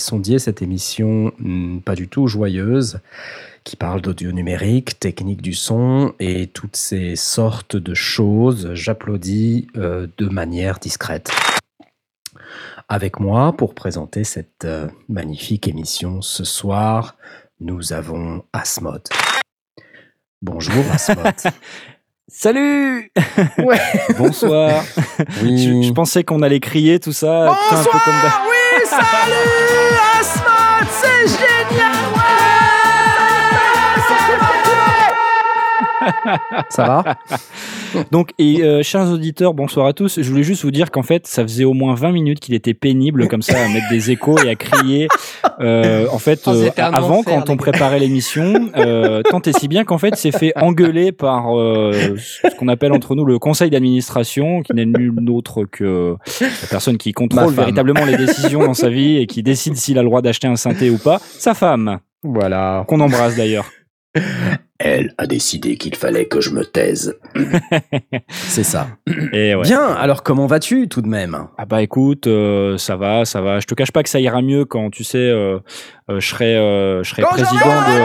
Sondiers, cette émission hmm, pas du tout joyeuse qui parle d'audio numérique, technique du son et toutes ces sortes de choses. J'applaudis euh, de manière discrète. Avec moi pour présenter cette euh, magnifique émission ce soir, nous avons Asmod. Bonjour Asmod. Salut ouais. Bonsoir. Oui. Je, je pensais qu'on allait crier tout ça. putain, un peu comme salut Asmod, c'est génial Ça va? Donc, et euh, chers auditeurs, bonsoir à tous. Je voulais juste vous dire qu'en fait, ça faisait au moins 20 minutes qu'il était pénible comme ça à mettre des échos et à crier. Euh, en fait, Oh, euh, avant, enfer, quand on préparait l'émission, euh, tant et si bien qu'en fait, il s'est fait engueuler par euh, ce qu'on appelle entre nous le conseil d'administration, qui n'est nul autre que la personne qui contrôle véritablement les décisions dans sa vie et qui décide s'il a le droit d'acheter un synthé ou pas. Sa femme, Voilà. qu'on embrasse d'ailleurs. Elle a décidé qu'il fallait que je me taise. C'est ça. Et ouais. Bien, alors comment vas-tu tout de même? Ah bah écoute, euh, ça va, ça va. Je te cache pas que ça ira mieux quand tu sais, euh, euh, je serai, euh, je serai président de.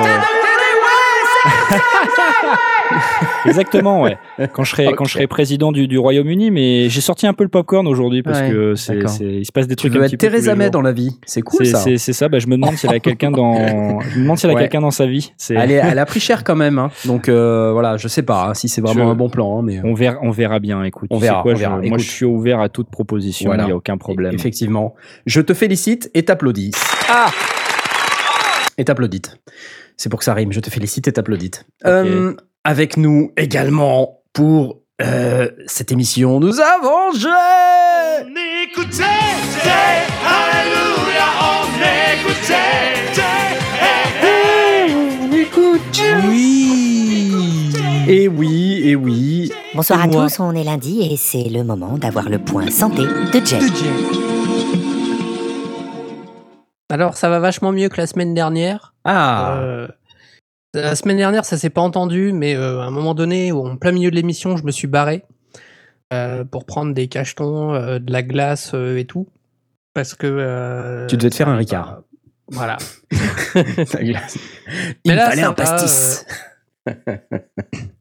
Exactement, ouais. Quand je serai, quand Ok. je serai président du, du Royaume-Uni, mais j'ai sorti un peu le popcorn aujourd'hui parce Ouais, que c'est, il se passe des Tu trucs veux un être Theresa May dans la vie. C'est cool C'est, ça. c'est, ça. Bah, je me demande s'il y a quelqu'un dans, je me demande s'il y a Ouais. quelqu'un dans sa vie. Elle, est- elle a pris cher quand même. hein. Donc euh, voilà, je sais pas hein, si c'est vraiment Je- un bon plan. hein, mais, euh, on verra, on verra bien. Écoute, On verra, quoi, on je- verra. moi, je suis ouvert à toute proposition. Il Voilà. n'y a aucun problème. Effectivement. Je te félicite et t'applaudis. Ah, Et t'applaudite. C'est pour que ça rime. Je te félicite et t'applaudite. Euh, avec nous également pour euh, cette émission, nous avons Jay On écoutait, Alléluia, on écoutait, Jay, hey, hey. Oui Et oui, et oui. Bonsoir à tous, on est lundi et c'est le moment d'avoir le point santé de Jay. Alors, ça va vachement mieux que la semaine dernière. Ah Euh, la semaine dernière, ça s'est pas entendu, mais euh, à un moment donné, en plein milieu de l'émission, je me suis barré euh, pour prendre des cachetons, euh, de la glace et tout. Parce que. Tu devais te faire un Ricard. Voilà. Ta glace. Mais Il là, fallait un pastis.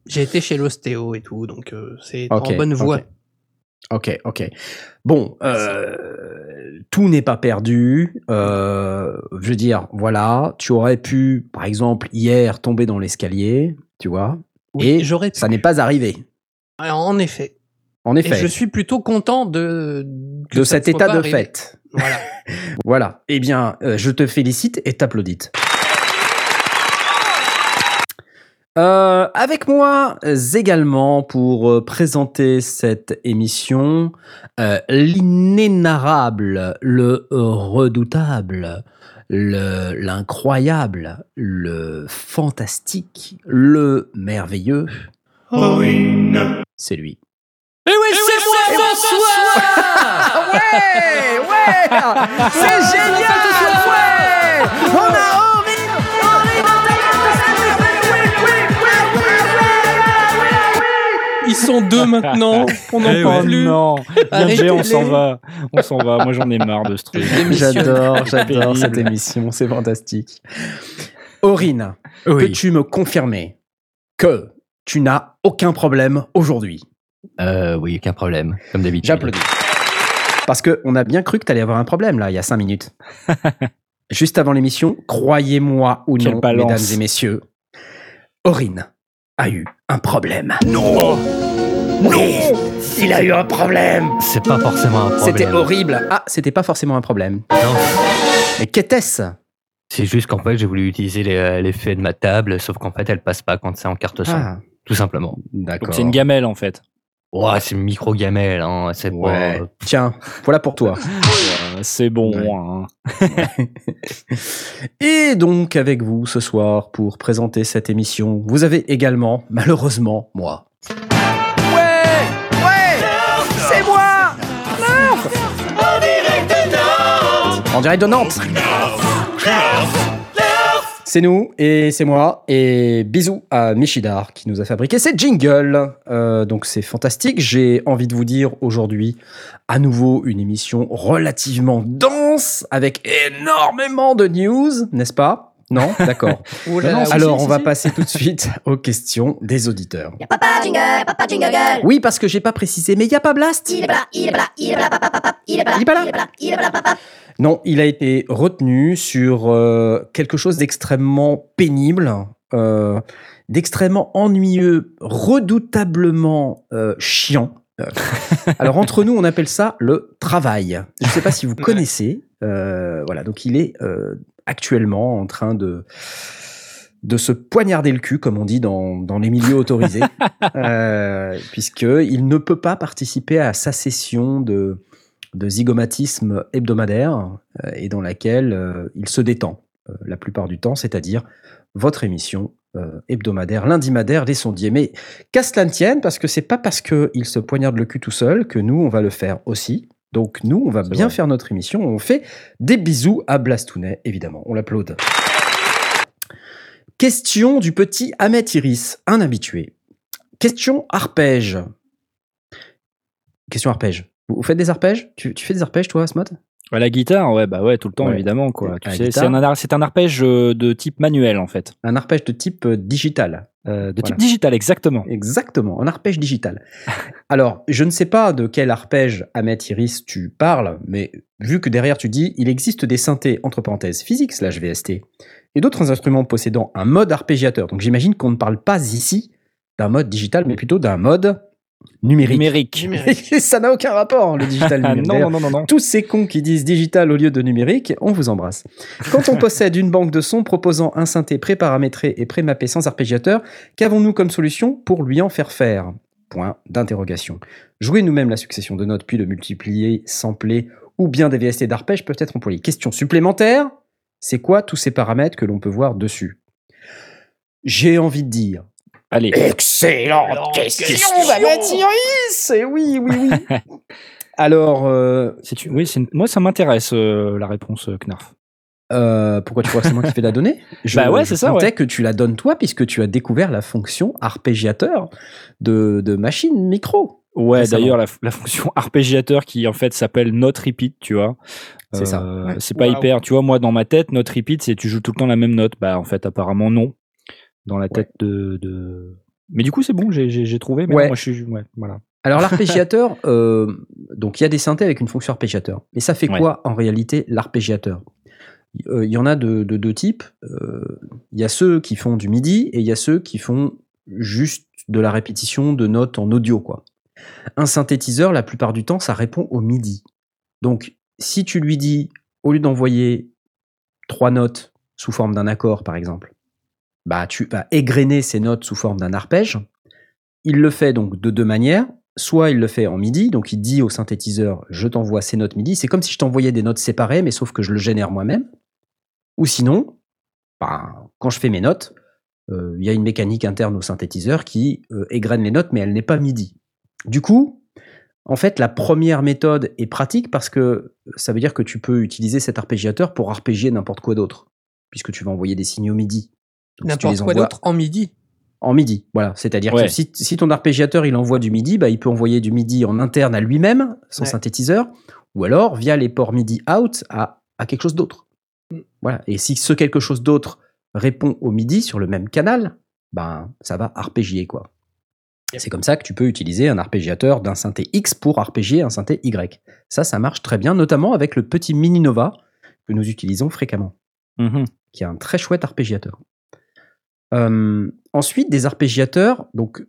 J'ai été chez l'ostéo et tout, donc c'est Ok, en bonne voie. Ok, ok. Bon, euh, tout n'est pas perdu. Euh, je veux dire, voilà, tu aurais pu, par exemple, hier tomber dans l'escalier, tu vois, Oui, et j'aurais ça n'est pas arrivé. En effet. En Et effet, je suis plutôt content de. de cet état de arrivé. fait. Voilà. Voilà. Eh bien, euh, je te félicite et t'applaudite. Euh, avec moi euh, également pour euh, présenter cette émission, euh, l'inénarrable, le redoutable, le- l'incroyable, le fantastique, le merveilleux, Owen. c'est lui. Eh oui, c'est moi, François! Ouais, ouais! C'est génial! Ouais! On a Ils sont deux maintenant. On n'en Eh parle ouais, plus. non. Bien, Jay, on s'en va. On s'en va. Moi, j'en ai marre de ce truc. J'adore, j'adore cette émission, c'est fantastique. Aurine, peux-tu me confirmer que tu n'as aucun problème aujourd'hui? Euh, oui, aucun problème, comme d'habitude. J'applaudis. Parce qu'on a bien cru que tu allais avoir un problème là, il y a cinq minutes. Juste avant l'émission, croyez-moi ou Quelle non, balance. mesdames et messieurs, Aurine a eu un problème. Non, Oui, il a eu un problème. C'est pas forcément un problème. C'était horrible. Ah, c'était pas forcément un problème. Non, Mais qu'était-ce? C'est juste qu'en fait, j'ai voulu utiliser les- euh, l'effet de ma table, sauf qu'en fait, elle passe pas quand c'est en carte son. Ah, Tout simplement. d'accord. C'est une gamelle, en fait. Ouah, c'est micro gamelle, hein, c'est bon. Tiens, voilà pour toi. Euh, c'est bon. Hein. Et donc avec vous ce soir pour présenter cette émission, vous avez également, malheureusement, moi. Ouais, ouais, c'est moi. En direct de Nantes. En direct de Nantes. C'est nous et c'est moi. Et bisous à Michidar qui nous a fabriqué ces jingles. Euh, donc c'est fantastique. J'ai envie de vous dire aujourd'hui à nouveau une émission relativement dense avec énormément de news, n'est-ce pas? Non? D'accord. Oh là là, oui, Alors on va passer tout de suite aux questions des auditeurs. Papa jingle, papa jingle. Oui, parce que j'ai pas précisé, mais il y a pas Blast. Il est pas là, il est pas là, il est pas là, papa, papa, il est pas là, Il est pas là. il est pas là, il est pas là, papa. Non, il a été retenu sur euh, quelque chose d'extrêmement pénible, euh, d'extrêmement ennuyeux, redoutablement euh, chiant. Alors entre nous, on appelle ça le travail. Je ne sais pas si vous connaissez. Voilà, donc il est actuellement en train de de se poignarder le cul, comme on dit dans, dans les milieux autorisés, puisqu'il ne peut pas participer à sa session de, de zygomatisme hebdomadaire euh, et dans laquelle euh, il se détend euh, la plupart du temps, c'est-à-dire votre émission hebdomadaire, lundimadaire des sondiers. Mais qu'à cela ne tienne, parce que c'est pas parce qu'il se poignarde le cul tout seul que nous, on va le faire aussi. Donc nous, on va bien vrai. faire notre émission. On fait des bisous à Blastounet, évidemment. On l'applaude. Question du petit Ahmet Iris, un habitué. Question arpège. Question arpège. Vous faites des arpèges? Tu, tu fais des arpèges, toi, Asmod Ouais, la guitare, ouais, bah ouais, tout le temps, Ouais. évidemment, quoi. C'est un, arpège euh, de type manuel, en fait. Un arpège de type euh, digital. Euh, de Voilà. type digital, exactement. Exactement, un arpège digital. Alors, je ne sais pas de quel arpège Ahmet Iris tu parles, mais vu que derrière tu dis il existe des synthés entre parenthèses physiques slash VST et d'autres instruments possédant un mode arpégiateur. Donc j'imagine qu'on ne parle pas ici d'un mode digital, mais plutôt d'un mode numérique. Numérique. Numérique. Ça n'a aucun rapport, le digital numérique. non, non, non, non. tous ces cons qui disent digital au lieu de numérique, on vous embrasse. Quand on possède une banque de sons proposant un synthé préparamétré et prémappé sans arpégiateur, qu'avons-nous comme solution pour lui en faire faire? Point d'interrogation. Jouer nous-mêmes la succession de notes puis le multiplier, sampler ou bien des VST d'arpège peuvent être employés. Question supplémentaire, c'est quoi tous ces paramètres que l'on peut voir dessus? J'ai envie de dire Allez. Excellente question, Valentinus Et oui, oui, oui. Alors, euh, C'est une- Oui, une- moi, ça m'intéresse, euh, la réponse, euh, Knarf. euh, pourquoi tu crois que c'est moi qui fais la donner Je- Bah ouais, c'est ça, ouais. que tu la donnes toi, puisque tu as découvert la fonction arpégiateur de, de machine micro. Ouais, d'ailleurs, la, la fonction arpégiateur qui, en fait, s'appelle note repeat, tu vois. C'est ça. Ouais. C'est pas hyper. Tu vois, moi, dans ma tête, note repeat, c'est tu joues tout le temps la même note. Bah, en fait, apparemment, non. Dans la tête de, de- Mais du coup, c'est bon, j'ai- trouvé. Mais Ouais. non, moi, je suis. Ouais, voilà. Alors l'arpégiateur, euh, donc il y a des synthés avec une fonction arpégiateur. Et ça fait quoi en réalité l'arpégiateur? Euh, Il y en a de, de deux types. Euh, Il y a ceux qui font du MIDI et il y a ceux qui font juste de la répétition de notes en audio. quoi. Un synthétiseur, la plupart du temps, ça répond au MIDI. Donc si tu lui dis, au lieu d'envoyer trois notes sous forme d'un accord par exemple, bah tu vas égrener ces notes sous forme d'un arpège. Il le fait donc de deux manières. Soit il le fait en MIDI, donc il dit au synthétiseur je t'envoie ces notes MIDI. C'est comme si je t'envoyais des notes séparées, mais sauf que je le génère moi-même. Ou sinon, bah, quand je fais mes notes, euh, il y a une mécanique interne au synthétiseur qui euh, égrène les notes, mais elle n'est pas MIDI. Du coup, en fait, la première méthode est pratique parce que ça veut dire que tu peux utiliser cet arpégiateur pour arpégier n'importe quoi d'autre, puisque tu vas envoyer des signaux MIDI. Si N'importe quoi d'autre en midi. en MIDI, voilà. C'est-à-dire Ouais. que si, si ton arpégiateur il envoie du MIDI, bah, il peut envoyer du MIDI en interne à lui-même, son Ouais. synthétiseur, ou alors via les ports MIDI out à, à quelque chose d'autre. Mm. Voilà. Et si ce quelque chose d'autre répond au MIDI sur le même canal, ben ça va arpégier quoi. Yep. C'est comme ça que tu peux utiliser un arpégiateur d'un synthé X pour arpégier un synthé Y. Ça, ça marche très bien, notamment avec le petit Mini Nova que nous utilisons fréquemment Mhm. qui est un très chouette arpégiateur. Euh, ensuite, des arpégiateurs. Donc,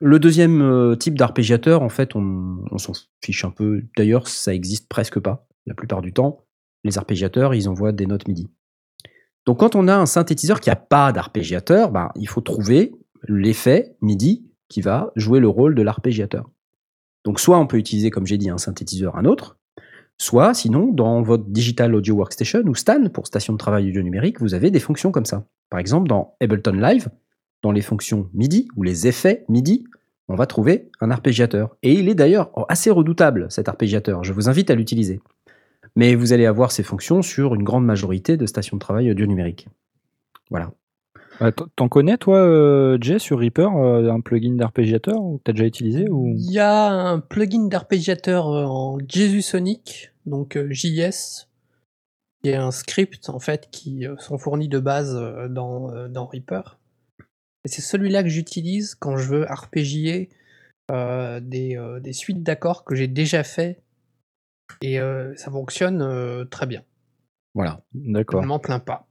le deuxième euh, type d'arpégiateur, en fait, on, s'en fiche un peu. D'ailleurs, ça existe presque pas. La plupart du temps, les arpégiateurs, ils envoient des notes MIDI. Donc, quand on a un synthétiseur qui n'a pas d'arpégiateur, ben, il faut trouver l'effet MIDI qui va jouer le rôle de l'arpégiateur. Donc, soit on peut utiliser, comme j'ai dit, un synthétiseur, un autre, Soit, sinon, dans votre Digital Audio Workstation ou STAN, pour station de travail audio numérique, vous avez des fonctions comme ça. Par exemple, dans Ableton Live, dans les fonctions MIDI ou les effets MIDI, on va trouver un arpégiateur. Et il est d'ailleurs assez redoutable, cet arpégiateur. Je vous invite à l'utiliser. Mais vous allez avoir ces fonctions sur une grande majorité de stations de travail audio numérique. Voilà. T'en connais, toi, euh, Jay, sur Reaper, euh, un plugin d'arpégiateur ou T'as déjà utilisé ou... Il y a un plugin d'arpégiateur euh, en JSONic, donc euh, JS. Il y a un script en fait qui euh, sont fournis de base euh, dans, euh, dans Reaper. Et c'est celui-là que j'utilise quand je veux arpégier euh, des, euh, des suites d'accords que j'ai déjà fait. Et euh, ça fonctionne très bien. Voilà. Je D'accord. ne m'en plains pas.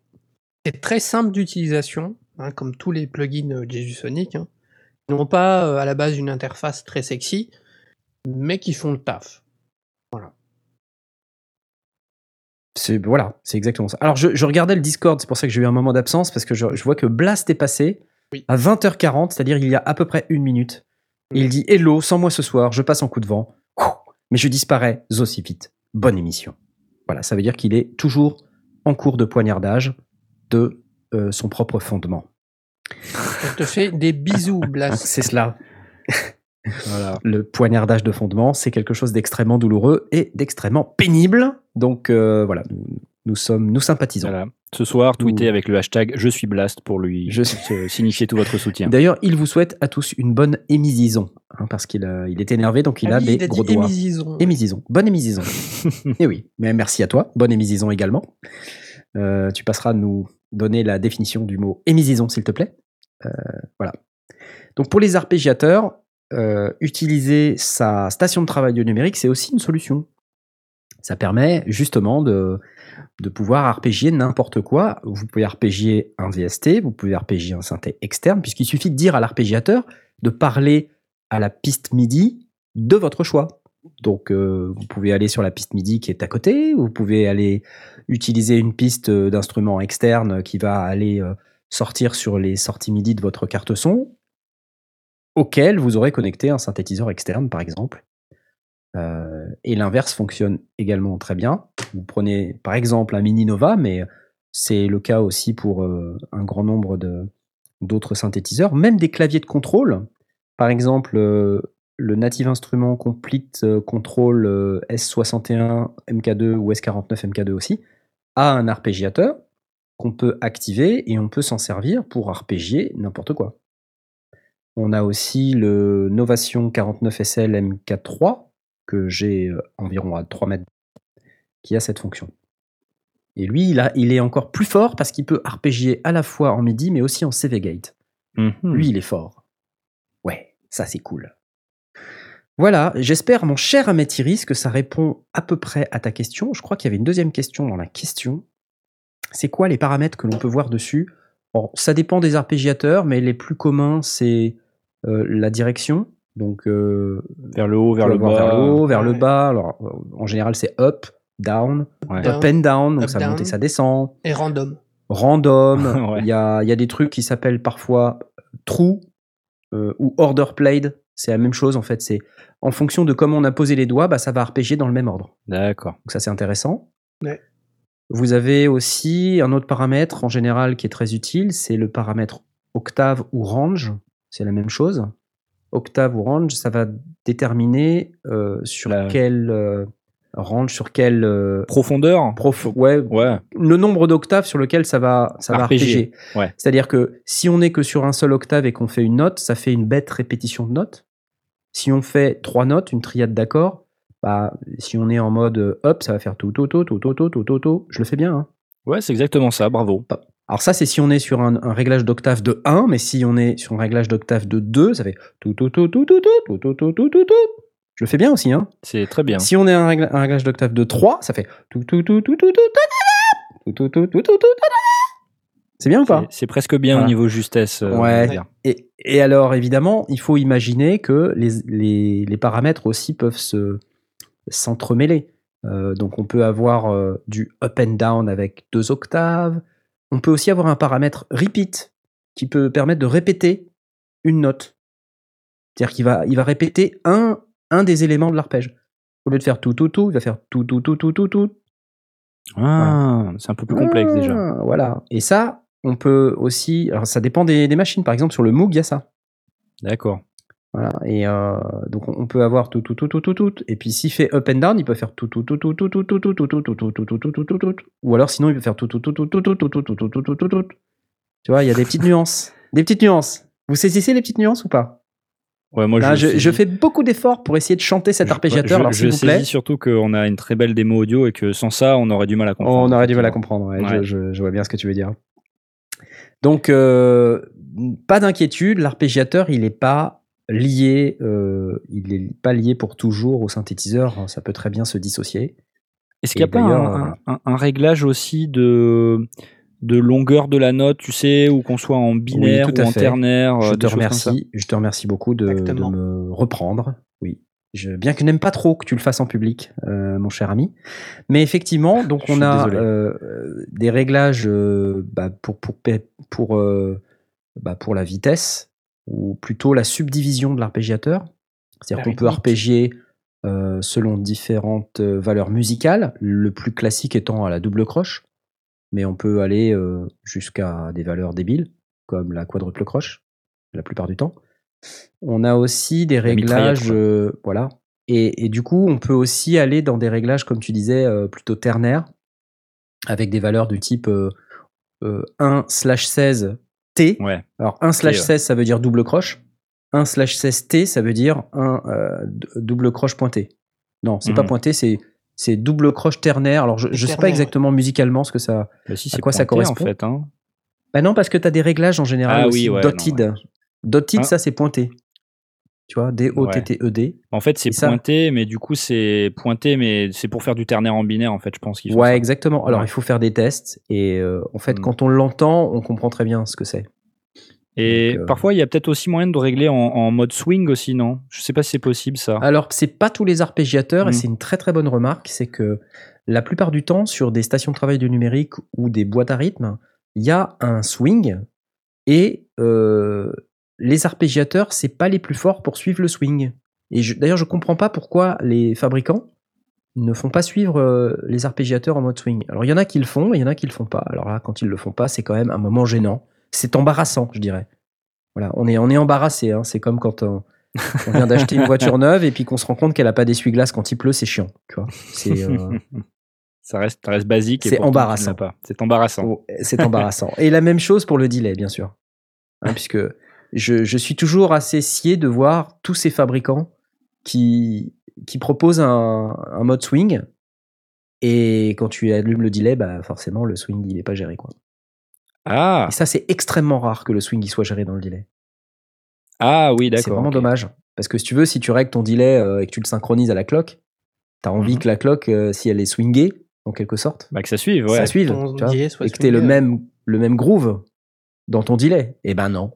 C'est très simple d'utilisation, hein, comme tous les plugins JSONic. Hein. Ils n'ont pas à la base une interface très sexy, mais qui font le taf. C'est voilà, c'est exactement ça. Alors je, je regardais le Discord, c'est pour ça que j'ai eu un moment d'absence parce que je, je vois que Blast est passé Oui. à 20h40, c'est-à-dire il y a à peu près une minute. Il dit Hello, sans moi ce soir, je passe en coup de vent, mais je disparais aussi vite. Bonne émission. Voilà, ça veut dire qu'il est toujours en cours de poignardage de euh, son propre fondement. On te fait des bisous, Blast. C'est cela. Voilà. Le poignardage de fondement, c'est quelque chose d'extrêmement douloureux et d'extrêmement pénible. Donc euh, voilà, nous, nous sommes, nous sympathisons. Voilà. Ce soir, tweetez avec le hashtag Je suis Blast pour lui Je- signifier tout votre soutien. D'ailleurs, il vous souhaite à tous une bonne émisison, hein, parce qu'il il est énervé, donc il Ah a des a gros dit doigts. émisison. Émisison, bonne émisison. Et oui, mais merci à toi, bonne émisison également. Euh, tu passeras à nous donner la définition du mot émisison, s'il te plaît. Euh, voilà. Donc pour les arpégiateurs, euh, utiliser sa station de travail numérique, c'est aussi une solution. Ça permet justement de, de pouvoir arpégier n'importe quoi. Vous pouvez arpégier un VST, vous pouvez arpégier un synthé externe, puisqu'il suffit de dire à l'arpégiateur de parler à la piste MIDI de votre choix. Donc, euh, vous pouvez aller sur la piste MIDI qui est à côté, vous pouvez aller utiliser une piste euh, d'instrument externe qui va aller sortir sur les sorties MIDI de votre carte son, auquel vous aurez connecté un synthétiseur externe, par exemple. Euh, et l'inverse fonctionne également très bien. Vous prenez par exemple un Mini Nova, mais c'est le cas aussi pour euh, un grand nombre d'autres synthétiseurs, même des claviers de contrôle. Par exemple, euh, le Native Instrument Complete Control euh, S61 MK2 ou S49 MK2 aussi a un arpégiateur qu'on peut activer et on peut s'en servir pour arpégier n'importe quoi. On a aussi le Novation 49 SL MK3 que j'ai euh, environ à 3 mètres qui a cette fonction. Et lui, il, a, il est encore plus fort parce qu'il peut arpégier à la fois en MIDI mais aussi en CV Gate. Mhm. Lui, il est fort. Ouais, ça c'est cool. Voilà, j'espère, mon cher Améthyris, que ça répond à peu près à ta question. Je crois qu'il y avait une deuxième question dans la question. C'est quoi les paramètres que l'on peut voir dessus? Bon, Ça dépend des arpégiateurs, mais les plus communs, c'est la direction. Donc, euh, Vers le haut, vers le bas. vers le haut, vers le bas. Alors, euh, en général, c'est up, down, Ouais. Up and down, donc Up, ça monte et ça descend Et random. random. Ouais. Il y, a, il y a des trucs qui s'appellent parfois true euh, ou order played. C'est la même chose en fait. C'est en fonction de comment on a posé les doigts, bah, ça va arpégier dans le même ordre. D'accord. Donc ça c'est intéressant. Ouais. Vous avez aussi un autre paramètre en général qui est très utile, c'est le paramètre octave ou range. C'est la même chose. Octave ou range, ça va déterminer euh, sur La- quel euh, range, sur quel euh, Profondeur prof, ouais, Ouais. le nombre d'octaves sur lequel ça va, ça va ouais. C'est-à-dire que si on n'est que sur un seul octave et qu'on fait une note, ça fait une bête répétition de notes. Si on fait trois notes, une triade d'accords, bah, si on est en mode up, ça va faire tout, tout, tout, tout, tout, tout, tout, tout, tout. Je le fais bien. hein. Ouais, c'est exactement ça, bravo. Alors ça, c'est si on est sur un, un réglage d'octave de 1, mais si on est sur un réglage d'octave de 2, ça fait tout, tout, tout, tout, tout, tout, tout, tout, tout, tout, tout, tout. Je le fais bien aussi, hein. C'est très bien. Si on est un, régla- un réglage d'octave de 3, ça fait tout, tout, tout, tout, tout, tout, tout, tout, tout, tout, tout, tout, tout. C'est bien ou pas C'est- presque bien Voilà. au niveau justesse. euh, Ouais. et, et alors, évidemment, il faut imaginer que les, les, les paramètres aussi peuvent se s'entremêler. Euh, donc, on peut avoir euh, du up and down avec deux octaves. On peut aussi avoir un paramètre repeat qui peut permettre de répéter une note. C'est-à-dire qu'il va, il va répéter un, un des éléments de l'arpège. Au lieu de faire tout, tout, tout, il va faire tout, tout, tout, tout, tout, tout. Ah, c'est un peu plus complexe déjà. Ah, Voilà. Et ça, on peut aussi. Alors, ça dépend des, des machines. Par exemple, sur le Moog, il y a ça. D'accord. Voilà. Et euh, donc on peut avoir tout, tout, tout, tout, tout, tout. Et puis s'il fait up and down, il peut faire tout, tout, tout, tout, tout, tout, tout, tout, tout, tout, tout, tout, tout, tout, tout, tout, tout, tout. Ou alors sinon il peut faire tout, tout, tout, tout, tout, tout, tout, tout, tout, tout, tout, tout, tout, tout. Tu vois, il y a des petites nuances. Des petites nuances. Vous saisissez les petites nuances ou pas Ouais, moi, Là, je, saisis- je fais beaucoup d'efforts pour essayer de chanter cet je- arpégiateur. Je, Alors je vous plaît, saisis surtout qu'on a une très belle démo audio et que sans ça, on aurait du mal à comprendre. on aurait du mal à comprendre. ouais, Ouais. Je, je- je vois bien ce que tu veux dire. Donc, euh, pas d'inquiétude, l'arpégiateur, il n'est pas lié, euh, il est pas lié pour toujours au synthétiseur. hein, Ça peut très bien se dissocier. Est-ce qu'il n'y a pas d'ailleurs, un, un- un réglage aussi de, de longueur de la note, tu sais, ou qu'on soit en binaire ou en fait. ternaire Je euh, te comme ça? remercie. Je te remercie beaucoup de, me reprendre. Oui. Je, bien que je n'aime pas trop que tu le fasses en public, euh, mon cher ami. Mais effectivement, donc Je on a euh, euh, des réglages euh, bah, pour, pour, pour, euh, bah, pour la vitesse, ou plutôt la subdivision de l'arpégiateur. C'est-à-dire qu'on peut arpégier euh, selon différentes euh, valeurs musicales, le plus classique étant à la double croche. Mais on peut aller euh, jusqu'à des valeurs débiles, comme la quadruple croche, la plupart du temps. On a aussi des réglages, euh, voilà. Et, et du coup, on peut aussi aller dans des réglages, comme tu disais, plutôt ternaires, avec des valeurs du type euh, euh, 1 slash 16 T. Ouais. Alors 1 slash ouais. 16, ça veut dire double croche. 1 slash 16 T, ça veut dire un euh, double croche pointé. Non, c'est pas Mhm. pointé, c'est c'est double croche ternaire. Alors je, je sais pas exactement musicalement ce que ça. Bah, si, À c'est quoi ça correspond en fait. Hein. Bah non, parce que tu as des réglages en général Ah aussi oui, ouais, dotted. non, Dotted, Hein? ça c'est pointé. Tu vois, D-O-T-T-E-D. En fait, c'est ça- pointé, mais du coup, c'est pointé, mais c'est pour faire du ternaire en binaire, en fait, je pense Ouais, exactement. Alors Ouais. il faut faire des tests et euh, en fait, Mm. quand on l'entend, on comprend très bien ce que c'est. Et Donc, euh, parfois, il y a peut-être aussi moyen de régler en, en mode swing aussi, non? Je sais pas si c'est possible, ça. Alors, c'est pas tous les arpégiateurs, et Mm. c'est une très très bonne remarque, c'est que la plupart du temps, sur des stations de travail de numérique ou des boîtes à rythme, il y a un swing, et euh, les arpégiateurs, c'est pas les plus forts pour suivre le swing. Et d'ailleurs, je comprends pas pourquoi les fabricants ne font pas suivre euh, les arpégiateurs en mode swing. Alors, il y en a qui le font, et il y en a qui le font pas. Alors là, quand ils le font pas, c'est quand même un moment gênant. C'est embarrassant, je dirais. Voilà, on est, on est embarrassé. hein. C'est comme quand on, on vient d'acheter une voiture neuve et puis qu'on se rend compte qu'elle a pas d'essuie-glace quand il pleut, c'est chiant. Tu vois, c'est euh, Ça reste, ça reste basique. C'est embarrassant. C'est embarrassant. oh, c'est embarrassant. Et la même chose pour le delay, bien sûr, Hein, puisque je, je suis toujours assez scié de voir tous ces fabricants qui qui proposent un, un mode swing et quand tu allumes le delay, bah forcément le swing il est pas géré quoi. Ah, Et ça c'est extrêmement rare que le swing il soit géré dans le delay. ah oui, d'accord. C'est vraiment dommage. Parce que si tu veux, si tu règles ton delay euh, et que tu le synchronises à la cloque, tu as envie Mhm. que la cloque, euh, si elle est swingée, en quelque sorte, Bah, que ça suive, ouais. ça suive. tu vois, et que tu le même, le même groove dans ton delay. Et ben non.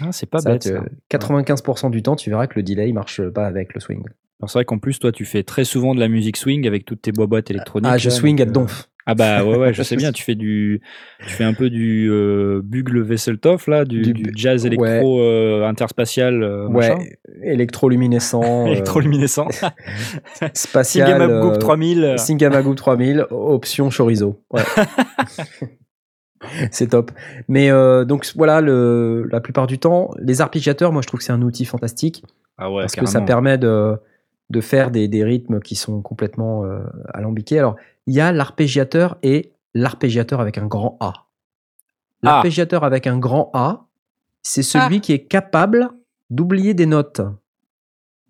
Ah, c'est pas Ça, bête. ça. 95% du temps, tu verras que le delay marche pas avec le swing. C'est vrai qu'en plus, toi, tu fais très souvent de la musique swing avec toutes tes boîtes électroniques. Ah, je là, swing à euh, donf. Ah bah ouais, ouais, je sais bien. Tu fais du, tu fais un peu du euh, bugle Vesseltoff là, du, Du du jazz électro euh, interspatial, euh. Ouais, électroluminescent, euh, électroluminescent. spatial, Singamagook euh, 3000. Singamagook 3000, option chorizo. Ouais. c'est top. Mais euh, donc voilà, le, la plupart du temps, les arpégiateurs, moi je trouve que c'est un outil fantastique Ah ouais, parce que ça permet de, de faire des, des rythmes qui sont complètement euh, alambiqués. Alors, il y a l'arpégiateur et l'arpégiateur avec un grand A. L'arpégiateur avec un grand A, c'est celui Ah. qui est capable d'oublier des notes.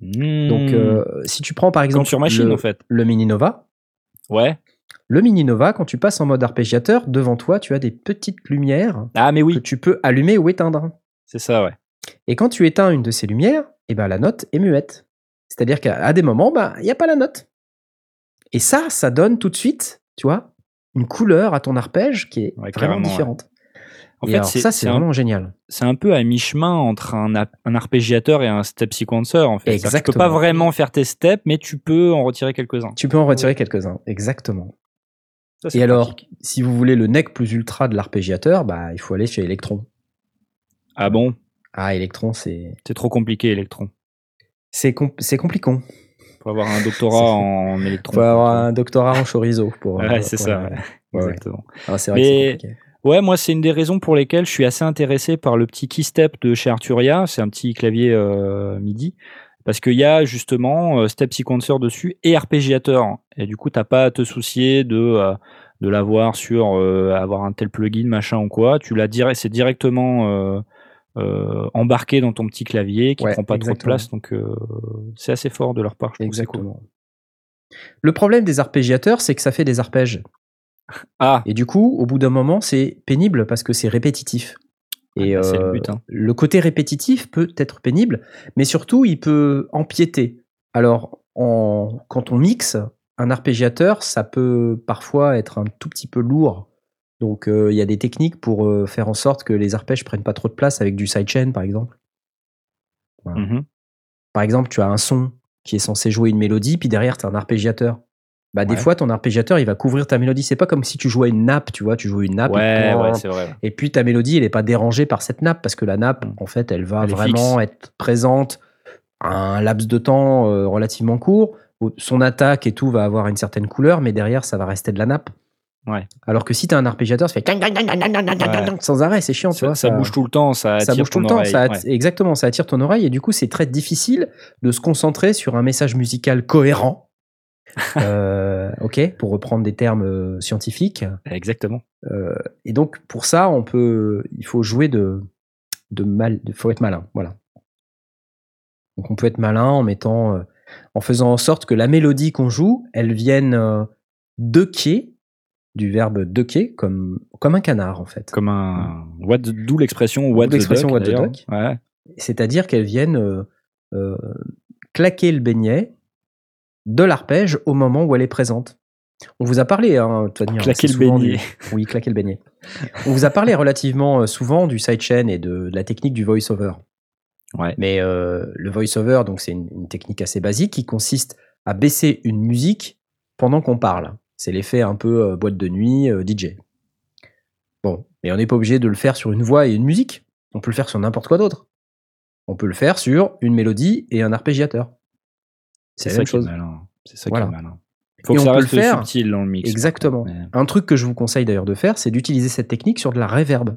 Hmm. Donc, euh, si tu prends par exemple sur machine le, en fait. le Mini Nova, Ouais. Le Mini Nova, quand tu passes en mode arpégiateur, devant toi, tu as des petites lumières Ah mais que oui, tu peux allumer ou éteindre. c'est ça, ouais. Et quand tu éteins une de ces lumières, eh ben, la note est muette. C'est-à-dire qu'à des moments, bah, il n'y a pas la note. Et ça, ça donne tout de suite, tu vois, une couleur à ton arpège qui est Ouais, vraiment ouais. différente. En Et fait, ça, c'est un, vraiment génial. c'est un peu à mi-chemin entre un, arpégiateur et un step sequencer en fait. Que Tu peux Exactement. pas vraiment faire tes steps, mais tu peux en retirer quelques-uns. Tu peux en retirer quelques-uns, exactement. Ça, Et alors, si vous voulez le nec plus ultra de l'arpégiateur, bah, il faut aller chez Electron. Ah bon, Ah, Electron, c'est c'est trop compliqué, Electron. c'est com- c'est compliqué. Faut avoir un doctorat en électron. Il faut avoir un doctorat en chorizo pour. Ouais, euh, c'est ça. la- ouais. Exactement. Ah, c'est vrai que c'est Mais- compliqué. Ouais, moi, c'est une des raisons pour lesquelles je suis assez intéressé par le petit Keystep de chez Arturia. C'est un petit clavier euh, MIDI. Parce qu'il y a justement euh, Step Sequencer dessus et arpégiateur. Et du coup, t'as pas à te soucier de, euh, de l'avoir sur euh, avoir un tel plugin, machin ou quoi. Tu l'as direct, c'est directement euh, euh, embarqué dans ton petit clavier qui Ouais, prend pas trop de place. Donc, c'est assez fort de leur part. Je cool. Exactement. Le problème des arpégiateurs, c'est que ça fait des arpèges. Ah, Et du coup, au bout d'un moment, c'est pénible parce que c'est répétitif. Et Ah, c'est le euh, but, hein. le côté répétitif peut être pénible, mais surtout, il peut empiéter. Alors, en- quand on mixe, un arpégiateur, ça peut parfois être un tout petit peu lourd. Donc, euh, il y a des techniques pour euh, faire en sorte que les arpèges prennent pas trop de place avec du sidechain, par exemple. Voilà. Mhm. Par exemple, tu as un son qui est censé jouer une mélodie, puis derrière, tu as un arpégiateur. Bah, des Ouais. fois, ton arpégiateur, il va couvrir ta mélodie. C'est pas comme si tu jouais une nappe, tu vois, tu joues une nappe. et Ouais, puis, ouais, c'est vrai. et puis ta mélodie, elle n'est pas dérangée par cette nappe, parce que la nappe, en fait, elle va Elle est vraiment être présente à un laps de temps euh, relativement court. Son attaque et tout va avoir une certaine couleur, mais derrière, ça va rester de la nappe. Ouais. Alors que si tu as un arpégiateur, ça fait sans arrêt, c'est chiant, tu Ça, vois. ça bouge tout le temps, ça attire ça bouge tout ton le temps, oreille, ça att- ouais. exactement, ça attire ton oreille et du coup c'est très difficile de se concentrer sur un message musical cohérent. Euh, ok, pour reprendre des termes euh, scientifiques. Exactement. Euh, et donc pour ça, on peut, il faut jouer de, de mal, il faut être malin, voilà. Donc on peut être malin en mettant, euh, en faisant en sorte que la mélodie qu'on joue, elle vienne de quai, du verbe de quai, comme comme un canard en fait. Comme un. D'où l'expression what the duck. Ouais. C'est-à-dire euh, euh, claquer le beignet de l'arpège au moment où elle est présente. On vous a parlé, hein, Tony, Claquer le beignet. du- Oui, claquer le beignet. On vous a parlé relativement euh, souvent du sidechain et de, de la technique du voice-over. Ouais. Mais euh, le voice-over, donc c'est une, une technique assez basique qui consiste à baisser une musique pendant qu'on parle. C'est l'effet un peu euh, boîte de nuit, euh, DJ. Bon, mais on n'est pas obligé de le faire sur une voix et une musique. On peut le faire sur n'importe quoi d'autre. On peut le faire sur une mélodie et un arpégiateur. C'est ça qui est malin. C'est ça Voilà. qui est malin. Faut Et que ça reste faire- subtil dans le mix. Exactement. mais- Un truc que je vous conseille d'ailleurs de faire, c'est d'utiliser cette technique sur de la reverb.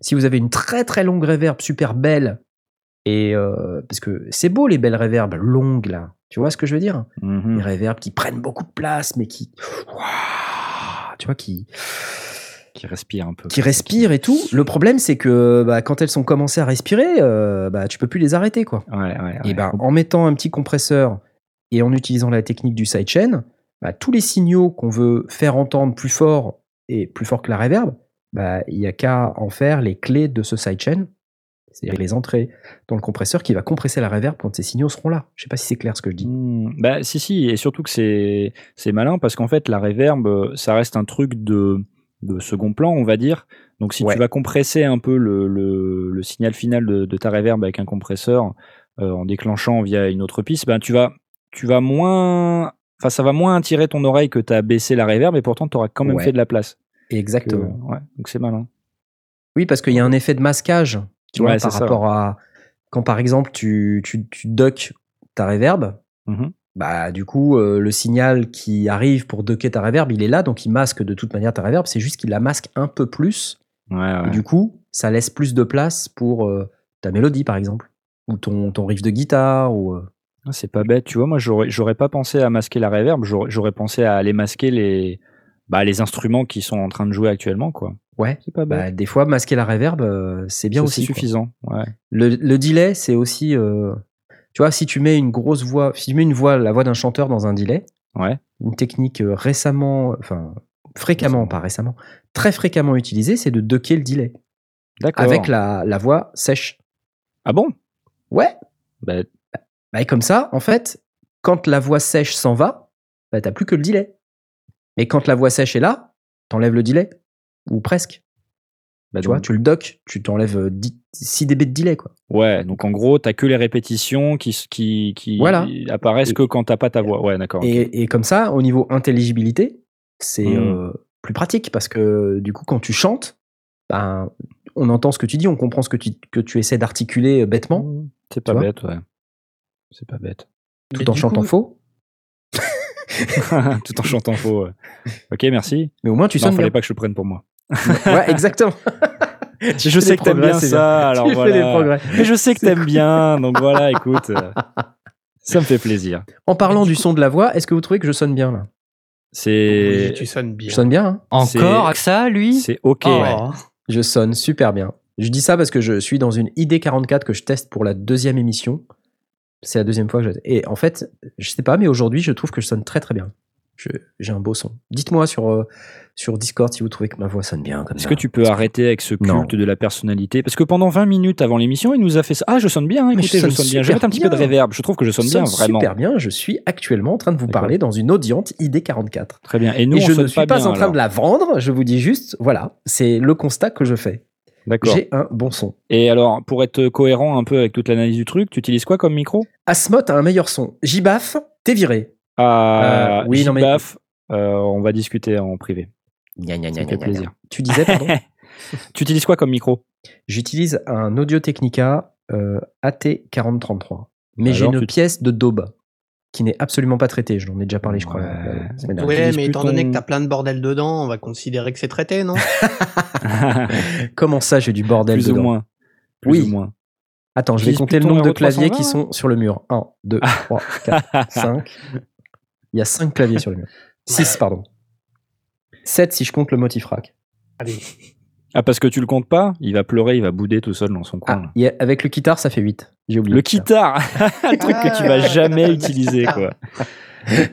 Si vous avez une très très longue reverb super belle, et euh, parce que c'est beau les belles reverbs longues là, tu vois ce que je veux dire? Mhm. Les reverbs qui prennent beaucoup de place, mais qui, Ouah, tu vois, qui, Qui respire un peu. qui respirent et tout. Le problème c'est que bah, quand elles sont commencées à respirer, euh, bah, tu peux plus les arrêter quoi. Ouais, ouais, Et ben, en mettant un petit compresseur et en utilisant la technique du sidechain, bah, tous les signaux qu'on veut faire entendre plus fort et plus fort que la reverb, bah, il n'y a qu'à en faire les clés de ce sidechain, c'est-à-dire les entrées dans le compresseur qui va compresser la reverb quand ces signaux seront là. Je sais pas si c'est clair ce que je dis. Hmm, Bah si si et surtout que c'est c'est malin parce qu'en fait la reverb euh, ça reste un truc de de second plan on va dire donc si Ouais. tu vas compresser un peu le, le, le signal final de, de ta reverb avec un compresseur euh, en déclenchant via une autre piste ben tu vas tu vas moins enfin ça va moins attirer ton oreille que tu as baissé la reverb et pourtant tu auras quand même Ouais. fait de la place Que- Exactement. ouais donc c'est malin Oui, parce qu'il y a un effet de masquage, tu vois, par ça, rapport à quand par exemple tu, tu, tu ducks ta reverb, Mhm. bah du coup euh, le signal qui arrive pour ducker ta reverb, il est là, donc il masque de toute manière ta reverb. C'est juste qu'il la masque un peu plus, ouais, et ouais. du coup ça laisse plus de place pour euh, ta mélodie par exemple, ou ton, ton riff de guitare, ou euh, c'est pas bête tu vois moi j'aurais pas pensé à masquer la reverb j'aurais pensé à aller masquer les bah, les instruments qui sont en train de jouer actuellement quoi ouais. c'est pas bête Bah, des fois masquer la reverb, euh, c'est bien aussi. c'est suffisant ouais Le, le delay, c'est aussi, euh, tu vois, si tu mets une grosse voix, si tu mets une voix, la voix d'un chanteur dans un delay. ouais une technique euh, récemment, enfin fréquemment, pas récemment, très fréquemment utilisée, c'est de ducker le delay d'accord avec la, la voix sèche. ah bon? Ouais. bah, Bah, et comme ça, en fait, quand la voix sèche s'en va, bah, t'as plus que le delay. Mais quand la voix sèche est là, t'enlèves le delay ou presque. bah, Tu vois, tu le dock, tu t'enlèves euh, 10 6 dB de delay quoi. Ouais, donc en gros, t'as que les répétitions qui, qui, qui Voilà. apparaissent Et- que quand t'as pas ta voix. Ouais, d'accord. Et, et comme ça, au niveau intelligibilité, c'est Mm. euh, plus pratique parce que du coup, quand tu chantes, ben, on entend ce que tu dis, on comprend ce que tu, que tu essaies d'articuler euh, bêtement, C'est pas bête, ouais. C'est pas bête. tout Mais en chantant coup- faux. Tout en chantant faux. ouais. Ok, merci. Mais au moins, tu sonnes fallait bien. pas que je le prenne pour moi. ouais, exactement. Tu je sais que t'aimes bien c'est ça, alors tu fais des voilà. progrès. Mais je sais que t'aimes bien, donc voilà, écoute, euh, ça me fait plaisir. En parlant du du coup- son de la voix, est-ce que vous trouvez que je sonne bien là? C'est Oui, tu sonnes bien. Je sonne bien, hein? Encore avec ça, lui? C'est ok. Oh. ouais. Je sonne super bien. Je dis ça parce que je suis dans une ID44 que je teste pour la deuxième émission. C'est la deuxième fois que je... Et en fait, je sais pas, mais aujourd'hui, je trouve que je sonne très très bien. J'ai un beau son. Dites-moi sur, euh, sur Discord si vous trouvez que ma voix sonne bien Est-ce que tu peux arrêter avec ce culte Non. de la personnalité? Parce que pendant 20 minutes avant l'émission, il nous a fait ça. Ah, je sonne bien, hein, écoutez, je je, sonne bien. Je vais mettre un petit peu de bien. réverb. Je trouve que je sonne Je bien, sonne vraiment. super bien. Je suis actuellement en train de vous parler dans une audiente ID44. Très bien. Et nous, Et on je ne suis pas, bien, en train alors. de la vendre. Je vous dis juste, voilà, c'est le constat que je fais. J'ai un bon son. Et alors, pour être cohérent un peu avec toute l'analyse du truc, tu utilises quoi comme micro? Asmot a un meilleur son. Jibaf, t'es viré. Ah, Euh, oui, non, mais- J-Baf, euh, on va discuter en privé. Gna, gna, Ça gna, fait gna. plaisir. Tu disais, pardon? Tu utilises quoi comme micro? J'utilise un Audio Technica euh, AT4033. Mais j'ai une tu- pièce de daube qui n'est absolument pas traitée. Je n'en ai déjà parlé, je crois. Ouais. la semaine dernière. Ouais, mais étant donné ton- que t'as plein de bordel dedans, on va considérer que c'est traité, non Comment ça, j'ai du bordel Plus ou dedans moins. Plus Oui. ou moins. Attends, je vais compter le nombre de claviers 320, qui sont sur le mur. 1, 2, 3, 4, 5. Il y a 5 claviers sur le mur. 6, pardon. 7 si je compte le motif rack. Allez. Ah, parce que tu le comptes pas Il va pleurer, il va bouder tout seul dans son coin. Ah, a- avec le guitare, ça fait 8. J'ai oublié. Le guitare Un truc que tu vas Ah. jamais utiliser, quoi.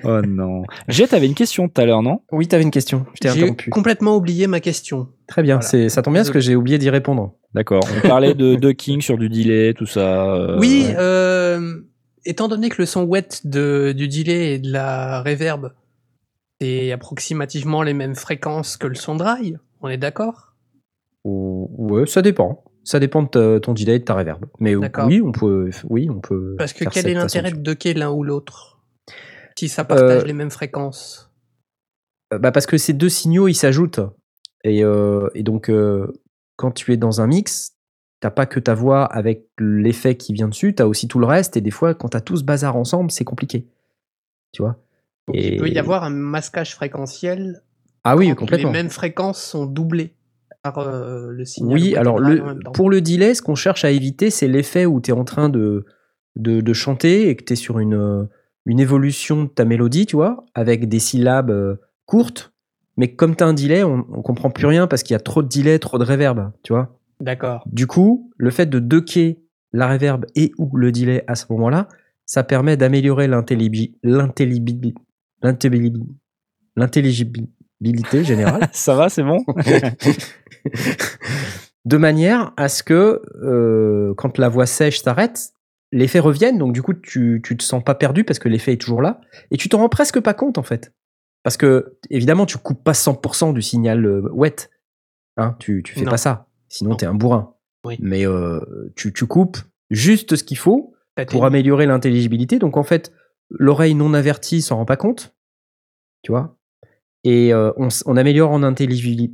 Oh non. Jet, t'avais une question tout à l'heure, non? Oui, t'avais une question. Je t'ai J'ai interrompu. complètement oublié ma question. Très bien. Voilà. c'est- Ça tombe bien parce que j'ai oublié d'y répondre. D'accord. On parlait de ducking sur du delay, tout ça. euh, oui, euh, étant donné que le son wet de, du delay et de la reverb, c'est approximativement les mêmes fréquences que le son dry, on est d'accord? Ou- Ouais, ça dépend. Ça dépend de ta- ton delay et de ta reverb. Mais oui, on peut. Oui, on peut. Parce que quel cette est l'intérêt de docker l'un ou l'autre Si ça partage Euh, les mêmes fréquences? Euh, bah parce que ces deux signaux ils s'ajoutent et, euh, et donc euh, quand tu es dans un mix t'as pas que ta voix avec l'effet qui vient dessus t'as aussi tout le reste et des fois quand t'as tout ce bazar ensemble c'est compliqué tu vois? Donc, et- Il peut y avoir un masquage fréquentiel ah oui complètement les mêmes fréquences sont doublées euh, le signal. oui alors le, pour le delay ce qu'on cherche à éviter c'est l'effet où tu es en train de, de, de chanter et que tu es sur une, euh, une évolution de ta mélodie tu vois avec des syllabes euh, courtes mais comme tu as un delay on, on comprend plus rien parce qu'il y a trop de delay trop de reverb tu vois D'accord. Du coup, le fait de ducker la reverb et ou le delay à ce moment-là, ça permet d'améliorer l'intellibi- générale Ça va, c'est bon de manière à ce que euh, quand la voix sèche s'arrête, l'effet revienne. Donc du coup, tu, tu te sens pas perdu parce que l'effet est toujours là et tu t'en rends presque pas compte en fait. Parce que évidemment, tu coupes pas 100% du signal euh, wet. Hein, tu, tu fais Non. pas ça. Sinon, Non. t'es un bourrin. Oui. Mais euh, tu, tu coupes juste ce qu'il faut pour améliorer l'intelligibilité. Donc en fait, l'oreille non avertie s'en rend pas compte, tu vois? Et euh, on, améliore en intelligibilité.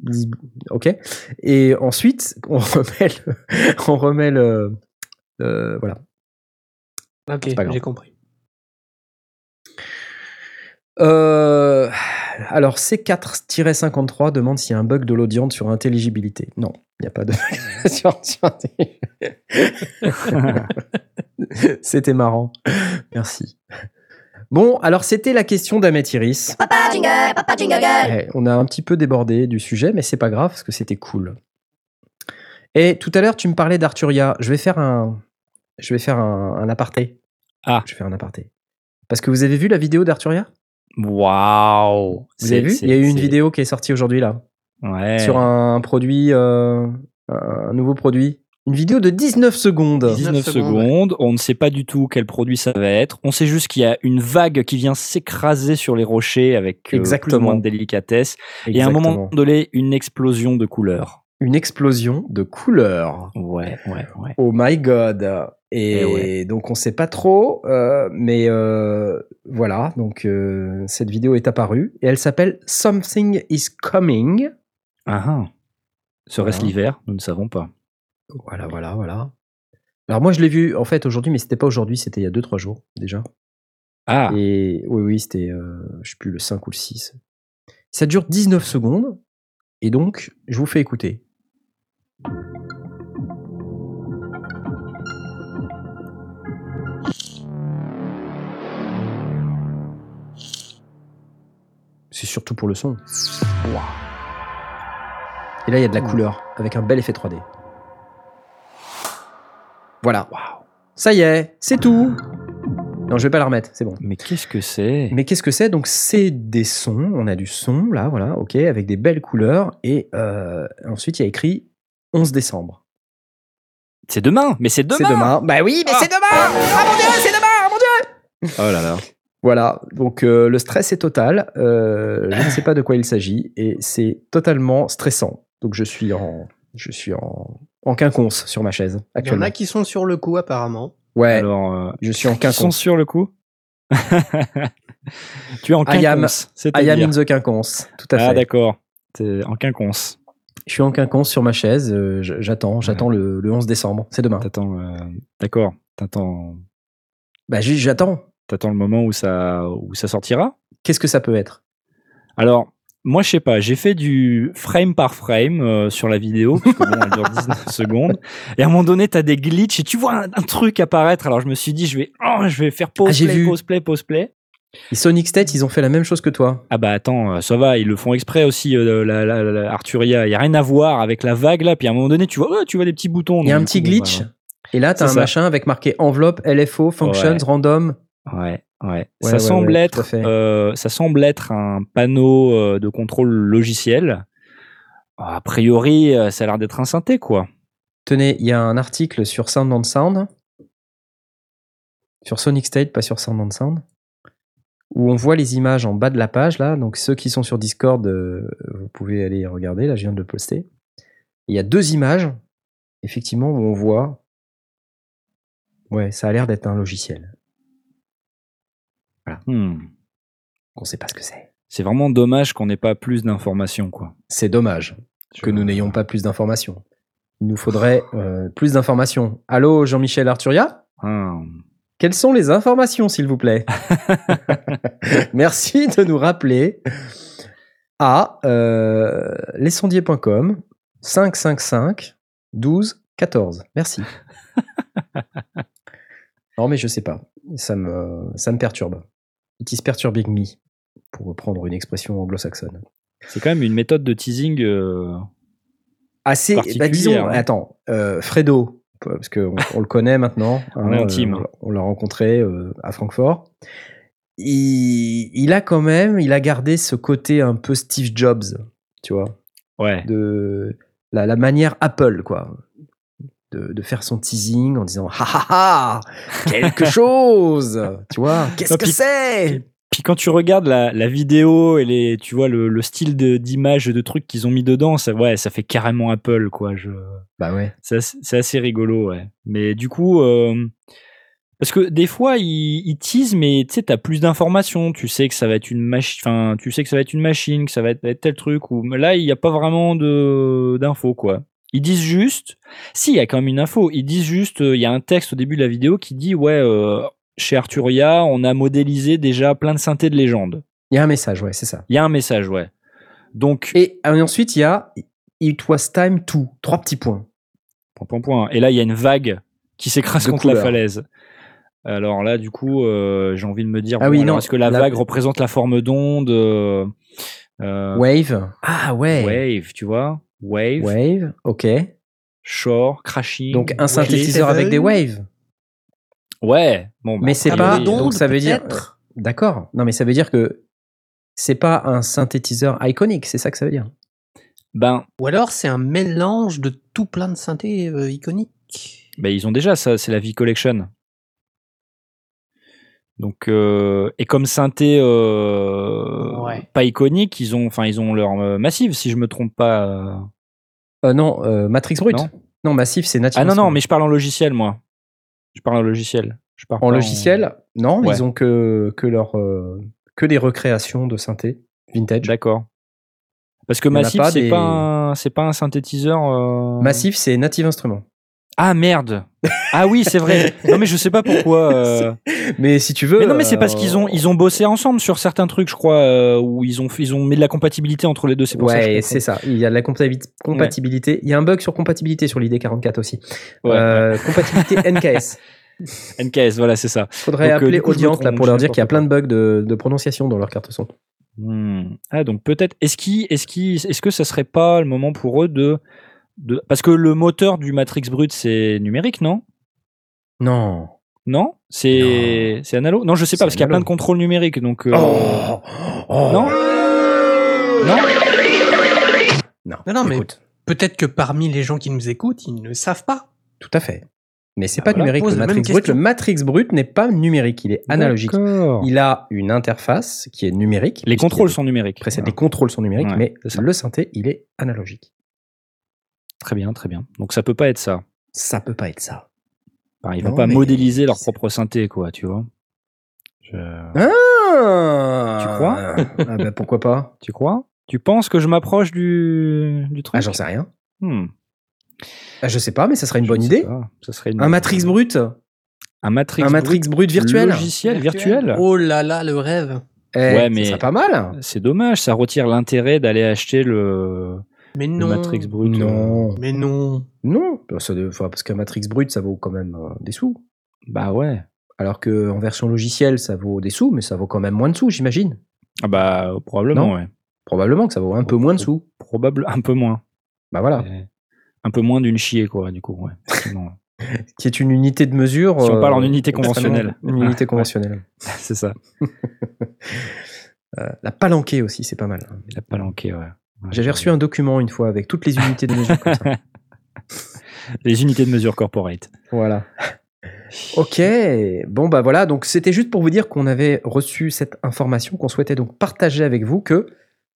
Ok? Et ensuite, on remet le, on remet le, euh, voilà. Ok, pas grave. j'ai compris. Euh, alors C4-53 demande s'il y a un bug de l'audience sur intelligibilité. Non, il n'y a pas de bug sur, sur intelligibilité. C'était marrant. Merci. Bon, alors c'était la question d'Ahmet Iris. Papa jingle, papa jingle Ouais, on a un petit peu débordé du sujet, mais c'est pas grave parce que c'était cool. Et tout à l'heure, tu me parlais d'Arturia. Je vais faire un, je vais faire un, un aparté. Ah. Je vais faire un aparté. Parce que vous avez vu la vidéo d'Arturia? Waouh Vous avez vu? Il y a eu une vidéo qui est sortie aujourd'hui là ouais. sur un produit, euh, un nouveau produit. Une vidéo de 19 secondes. 19 19 secondes, secondes, on ne sait pas du tout quel produit ça va être. On sait juste qu'il y a une vague qui vient s'écraser sur les rochers avec euh, plus ou Exactement. moins de délicatesse. Et à un moment donné, une explosion de couleurs. une explosion de couleurs. Ouais, ouais, ouais. Oh my god. Et, Eh ouais. donc on sait pas trop, euh, mais euh, voilà. Donc euh, cette vidéo est apparue et elle s'appelle Something is Coming. Ah, ah. Serait-ce l'hiver? Nous ne savons pas. Voilà, voilà, voilà. Alors moi je l'ai vu en fait aujourd'hui, mais c'était pas aujourd'hui, c'était il y a 2-3 jours déjà. Ah, Et oui, oui, c'était, euh, je sais plus, le 5 ou le 6. Ça dure 19 secondes. Et donc, je vous fais écouter. C'est surtout pour le son. Et là, il y a de la couleur avec un bel effet 3D. Voilà. Ça y est, c'est tout. Non, je vais pas la remettre, c'est bon. Mais qu'est-ce que c'est? Mais qu'est-ce que c'est? Donc, c'est des sons. On a du son, là, voilà, ok, avec des belles couleurs. Et euh, ensuite, il y a écrit 11 décembre. C'est demain Mais c'est demain C'est demain. Bah oui, mais Ah. c'est demain Ah mon dieu, c'est demain Ah mon dieu Oh là là. Voilà, donc euh, le stress est total. Euh, je ne sais pas de quoi il s'agit et c'est totalement stressant. Donc je suis en, je suis en, en quinconce sur ma chaise Il y en actuellement. a qui sont sur le coup, apparemment. Ouais, Alors, euh, je suis en qui sont quinconce. sur le coup Tu es en I am- quinconce. I am in the quinconce, tout à Ah fait. d'accord. T'es en quinconce. je suis en quinconce sur ma chaise. euh, j'attends, j'attends le, le 11 décembre. C'est demain. T'attends. euh, D'accord. T'attends. Bah juste, j'attends. T'attends le moment où ça où ça sortira? Qu'est-ce que ça peut être? Alors. Moi, je sais pas, j'ai fait du frame par frame euh, sur la vidéo, parce que bon, elle dure 19 secondes. Et à un moment donné, t'as des glitches et tu vois un, un truc apparaître. Alors, je me suis dit, je vais, oh, je vais faire pause, Ah, play, vu. pause, play, pause, play. Et Sonic State, ils ont fait la même chose que toi. Ah bah attends, euh, ça va, ils le font exprès aussi, euh, la, la- la- Arturia. Il y a rien à voir avec la vague là. Puis à un moment donné, tu vois, tu vois des petits boutons. Il y a un petit coup, glitch. Et là, t'as un ça. machin avec marqué enveloppe, LFO, functions, Ouais. random. Ouais, ouais. Ça semble être, euh, ça semble être un panneau euh, de contrôle logiciel. A priori, euh, ça a l'air d'être un synthé, quoi. Tenez, il y a un article sur Sound on Sound, sur Sonic State, pas sur Sound on Sound, où on voit les images en bas de la page, là. Donc ceux qui sont sur Discord, euh, vous pouvez aller regarder, là je viens de le poster. Il y a deux images, effectivement, où on voit... Ouais, ça a l'air d'être un logiciel. Hmm. On sait pas ce que c'est. C'est vraiment dommage qu'on n'ait pas plus d'informations, quoi. C'est dommage que nous n'ayons pas plus d'informations. Il nous faudrait euh, plus d'informations. Allô, Jean-Michel Arturia? Ah. Quelles sont les informations, s'il vous plaît? Merci de nous rappeler à euh, lesondiers.com 555 12 14. Merci. non, mais je sais pas. Ça me, ça me perturbe. It is perturbing me, pour reprendre une expression anglo-saxonne. C'est quand même une méthode de teasing. euh, Assez, bah, disons, hein. attends, euh, Fredo, parce qu'on on le connaît maintenant. On est intime. euh, on l'a- on l'a rencontré à Francfort. Il, il a quand même, il a gardé ce côté un peu Steve Jobs, tu vois, Ouais. de la, la manière Apple, quoi. De, de faire son teasing en disant ha ha ha quelque chose tu vois qu'est-ce que c'est Puis quand tu regardes la, la vidéo et les, tu vois le, le style d'image de trucs qu'ils ont mis dedans, ça, ouais, ça fait carrément Apple, quoi. Je, bah ouais c'est assez, rigolo, ouais. Mais du coup, euh, parce que des fois ils, ils teasent, mais tu sais, t'as plus d'informations. Tu sais que ça va être une machine, enfin, tu sais que ça va être une machine, que ça va être, être tel truc. Ou mais là, il n'y a pas vraiment de d'infos, quoi. Ils disent juste, si, il y a quand même une info. Ils disent juste, euh, il y a un texte au début de la vidéo qui dit, ouais, euh, chez Arturia, on a modélisé déjà plein de synthés de légende. il y a un message ouais c'est ça Il y a un message, ouais. Donc, et euh, ensuite il y a it was time to trois petits points point, point, point. Et là, il y a une vague qui s'écrase contre la falaise. Alors là, du coup, euh, j'ai envie de me dire, Ah bon, oui, alors, non, est-ce que la, la- vague représente la forme d'onde euh, Wave. Ah ouais. Wave, tu vois Wave, Wave. Ok. shore, crashing. Donc un synthétiseur avec des waves. Ouais. Bon, bah, Mais c'est a pas. Donc ça veut dire. peut-être D'accord. Non mais ça veut dire que c'est pas un synthétiseur iconique. C'est ça que ça veut dire. Ben, Ou alors c'est un mélange de tout plein de synthés euh, iconiques. ben, ils ont déjà ça, c'est la V Collection. Donc euh, et comme synthé euh, Ouais. pas iconique, ils ont, enfin ils ont leur euh, massive, si je me trompe pas. euh. Euh, non, euh, Matrix Brut. Non. Non, Massif, c'est Native Ah non non, mais je parle en logiciel moi. Je parle en logiciel. Je parle en logiciel, non, Ouais. ils ont que que leur euh, que des recréations de synthé vintage. D'accord. Parce que pas c'est des- pas, un- c'est pas un synthétiseur. euh, Massif, c'est Native Instruments. Ah merde. Ah oui, c'est vrai. Non mais je sais pas pourquoi. euh, Mais si tu veux. Mais non, mais c'est parce euh, qu'ils ont ils ont bossé ensemble sur certains trucs, je crois, euh, où ils ont ils ont mis de la compatibilité entre les deux. C'est pour Ouais, c'est ça. Il y a de la compatibilité. Il y a un bug sur compatibilité sur l'ID44 aussi. Ouais, Euh, compatibilité NKS. NKS, voilà, c'est ça. Faudrait Donc, appeler Audience là pour leur dire qu'il y a plein de bugs de, de prononciation dans leur carte son. Hmm. Ah donc peut-être. Est-ce qui est-ce qui est-ce que ça serait pas le moment pour eux de de parce que le moteur du Matrix brut c'est numérique, non? Non. Non? C'est c'est analo? Non, je sais pas parce qu'il y a plein de contrôles numériques donc. euh, Oh, Oh. Non? Non? Non. Non, non, mais- Peut-être que parmi les gens qui nous écoutent, ils ne savent pas. tout à fait. Mais c'est Ah, pas voilà, numérique le Matrix brut. Le. Matrix brut n'est pas numérique, il est analogique. Il a une interface qui est numérique. Les contrôles des sont numériques. précèdes, Voilà. Les contrôles sont numériques, Ouais, mais le synthé, il est analogique. Très bien, très bien. Donc ça peut pas être ça. Ça peut pas être ça. Enfin, ils vont Non, pas mais modéliser leur propre synthé, quoi, tu vois. Je- Ah Tu crois Ah bah pourquoi pas Tu crois? Tu penses que je m'approche du, du truc? Ah j'en sais rien. Hmm. Ah, je sais pas, mais ça serait une Je bonne idée. pas. Ça serait une- Un Matrix brut? Un Matrix. Un Matrix brut virtuel Logiciel virtuel. Oh là là, le rêve. Eh, Ouais, ça mais- serait pas mal. C'est dommage, ça retire l'intérêt d'aller acheter le, Mais le non. Matrix brut. Non. Mais non. Non, bah, ça doit- enfin, parce qu'un Matrix brut, ça vaut quand même euh, des sous. Bah ouais. Alors que en version logicielle, ça vaut des sous, mais ça vaut quand même moins de sous, j'imagine. Ah bah probablement, Non. ouais. Probablement que ça vaut un peu moins de sous. Probable, un peu moins. Bah voilà. Euh, Un peu moins d'une chier, quoi, du coup. Ouais. Qui est une unité de mesure. Si on euh, parle en unité extrêmement- conventionnelle. Une unité conventionnelle. c'est ça. Euh, la palanquée aussi, c'est pas mal. Il a palanqué, ouais. Ouais, J'avais reçu un document une fois avec toutes les unités de mesure comme ça. Les unités de mesure corporate. Voilà. Ok, bon bah voilà, donc c'était juste pour vous dire qu'on avait reçu cette information, qu'on souhaitait donc partager avec vous que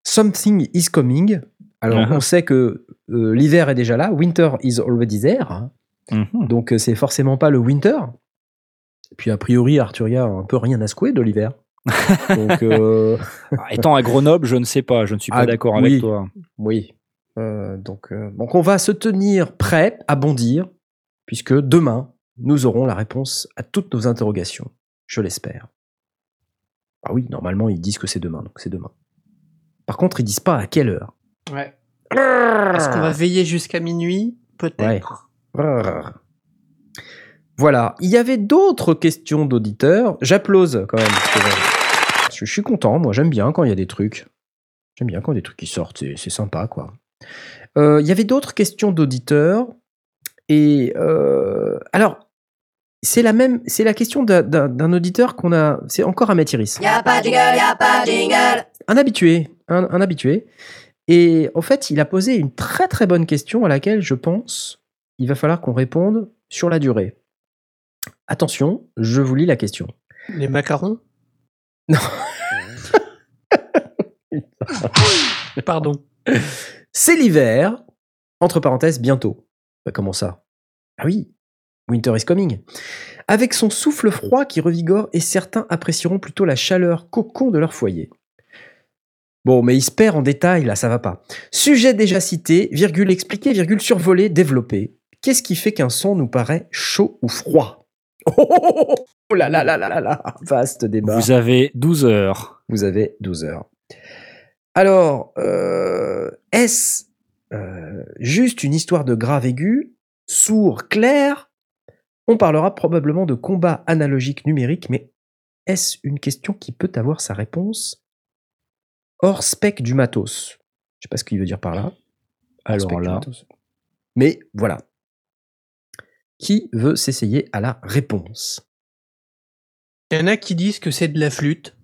something is coming. Alors Ah. on sait que euh, l'hiver est déjà là, winter is already there. Mhm. donc euh, c'est forcément pas le winter. Et puis a priori Arturia a un peu rien à secouer de l'hiver. Donc euh, Ah, Étant à Grenoble, je ne sais pas, je ne suis pas Ah, d'accord oui. avec toi. oui, Euh, donc, euh, donc on va se tenir prêt à bondir, puisque demain nous aurons la réponse à toutes nos interrogations, je l'espère. Ah oui, normalement ils disent que c'est demain, donc c'est demain. Par contre, ils disent pas à quelle heure. Ouais. Est-ce qu'on va veiller jusqu'à minuit Peut-être? Voilà, il y avait d'autres questions d'auditeurs. J'applause quand même. parce que, je, je suis content, moi j'aime bien quand il y a des trucs. J'aime bien quand il y a des trucs qui sortent, c'est sympa quoi. Euh, Il y avait d'autres questions d'auditeurs. Et euh, alors, c'est la même, c'est la question d'un- auditeur qu'on a. C'est encore un Iris. Y'a pas de jingle, y'a pas de jingle. Un habitué, un, un habitué. Et en fait, il a posé une très très bonne question à laquelle je pense il va falloir qu'on réponde sur la durée. Attention, je vous lis la question. Les macarons? Non. Pardon. C'est l'hiver, entre parenthèses, bientôt. Bah, comment ça? Ah oui, Winter is coming. Avec son souffle froid qui revigore et certains apprécieront plutôt la chaleur cocon de leur foyer. Bon, mais il se perd en détail, là, ça va pas. Sujet déjà cité, virgule expliqué, virgule survolé, développé. Qu'est-ce qui fait qu'un son nous paraît chaud ou froid? Oh là là là là là là Vaste débat. Vous avez 12 heures. Vous avez 12 heures. Alors, euh, est-ce euh, juste une histoire de grave aigu, sourd, clair? On parlera probablement de combat analogique numérique, mais est-ce une question qui peut avoir sa réponse? Hors spec du matos Je sais pas ce qu'il veut dire par là. Alors spec du là. Mais voilà. Qui veut s'essayer à la réponse? Il y en a qui disent que c'est de la flûte.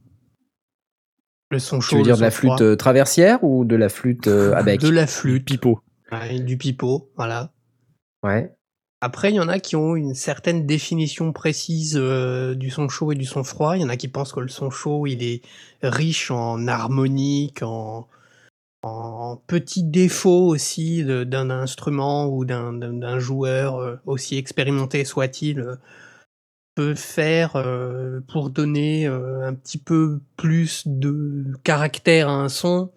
Le son chaud. Tu veux dire de la flûte froid. euh, traversière ou de la flûte euh, à bec De la flûte. pipeau. Ouais, du pipeau, voilà. Ouais. Après, il y en a qui ont une certaine définition précise euh, du son chaud et du son froid. Il y en a qui pensent que le son chaud, il est riche en harmonique, en, en petits défauts aussi d'un instrument ou d'un- joueur, euh, aussi expérimenté soit-il, euh, peut faire euh, pour donner un petit peu plus de caractère à un son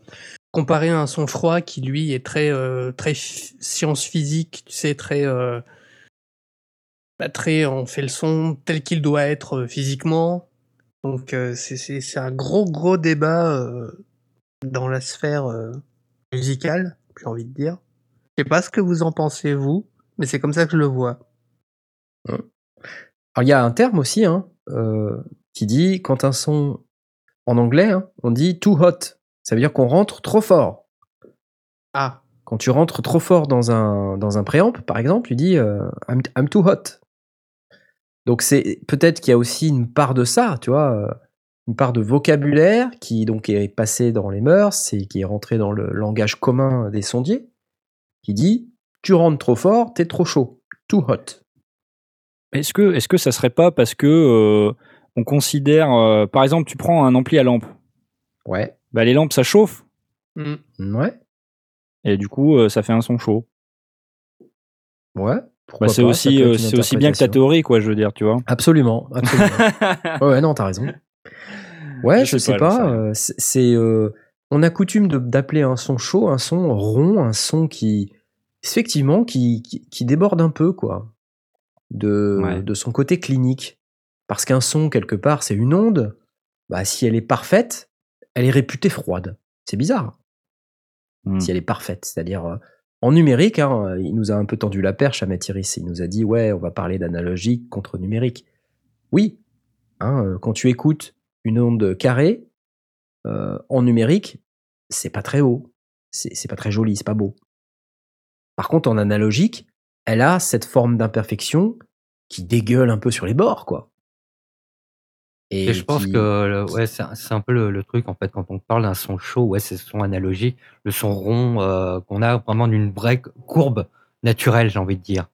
comparé à un son froid qui lui est très très science physique tu sais très bah, très, on fait le son tel qu'il doit être physiquement. Donc c'est- un gros gros débat dans la sphère euh, musicale, j'ai envie de dire. Je sais pas ce que vous en pensez vous, mais c'est comme ça que je le vois. Alors, il y a un terme aussi hein, euh, qui dit quand un son, en anglais, hein, on dit too hot. Ça veut dire qu'on rentre trop fort. Ah, Quand tu rentres trop fort dans un, dans un préamp, par exemple, tu dis euh, I'm, I'm too hot. Donc c'est peut-être qu'il y a aussi une part de ça, tu vois, une part de vocabulaire qui donc est passé dans les mœurs et qui est rentré dans le langage commun des sondiers, qui dit tu rentres trop fort, t'es trop chaud, too hot. Est-ce que, est-ce que ça serait pas parce que euh, on considère, euh, par exemple, tu prends un ampli à lampe, Ouais, bah, les lampes ça chauffe hmm. ouais, et du coup euh, ça fait un son chaud. ouais. Bah, c'est aussi, aussi bien que ta théorie, quoi, je veux dire, tu vois. Absolument, absolument. ouais, ouais, non, t'as raison. Ouais, je, Je sais pas, euh, c'est, euh, on a coutume d'appeler un son chaud un son rond, un son qui, effectivement, qui, qui, qui déborde un peu, quoi, de, Ouais. de son côté clinique. Parce qu'un son, quelque part, c'est une onde. Bah, si elle est parfaite, elle est réputée froide. C'est bizarre. Hmm. Si elle est parfaite, c'est-à-dire euh, en numérique, hein, il nous a un peu tendu la perche à Mathiris. Il nous a dit ouais, on va parler d'analogique contre numérique. Oui, hein, quand tu écoutes une onde carrée euh, en numérique, c'est pas très haut, c'est pas très joli, c'est pas beau. Par contre, en analogique, elle a cette forme d'imperfection qui dégueule un peu sur les bords, quoi. Et je pense que le- ouais, c'est un- peu le, le truc en fait quand on parle d'un son chaud, ouais, c'est son analogique, le son rond euh, qu'on a vraiment d'une vraie courbe naturelle, j'ai envie de dire,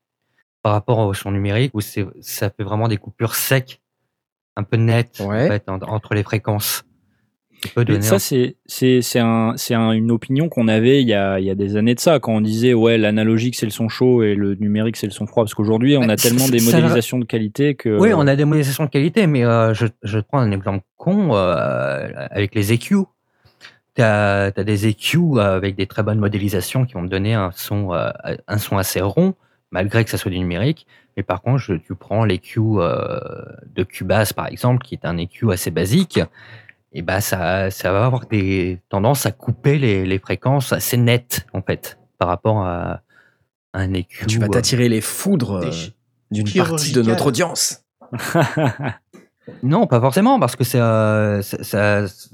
par rapport au son numérique où ça fait vraiment des coupures secs, un peu nettes Ouais. en fait, en- entre les fréquences. ça, un- c'est c'est c'est un, c'est un- une opinion qu'on avait il y, a, il y a des années de ça, quand on disait ouais l'analogique c'est le son chaud et le numérique c'est le son froid, parce qu'aujourd'hui on Bah, a tellement des ça- modélisations de qualité que. Oui, on a des modélisations de qualité, mais euh, je, je prends un exemple con euh, avec les EQ. Tu as, des EQ avec des très bonnes modélisations qui vont te donner un son, euh, un son assez rond, malgré que ça soit du numérique. Mais par contre, je- tu prends l'EQ euh, de Cubase, par exemple, qui est un EQ assez basique, et bah ça, ça va avoir des tendances à couper les, les fréquences assez nettes, en fait, par rapport à un EQ. tu vas euh, t'attirer les foudres euh, d'une partie de notre audience. Non, pas forcément, parce que c'est, euh, ça, ça-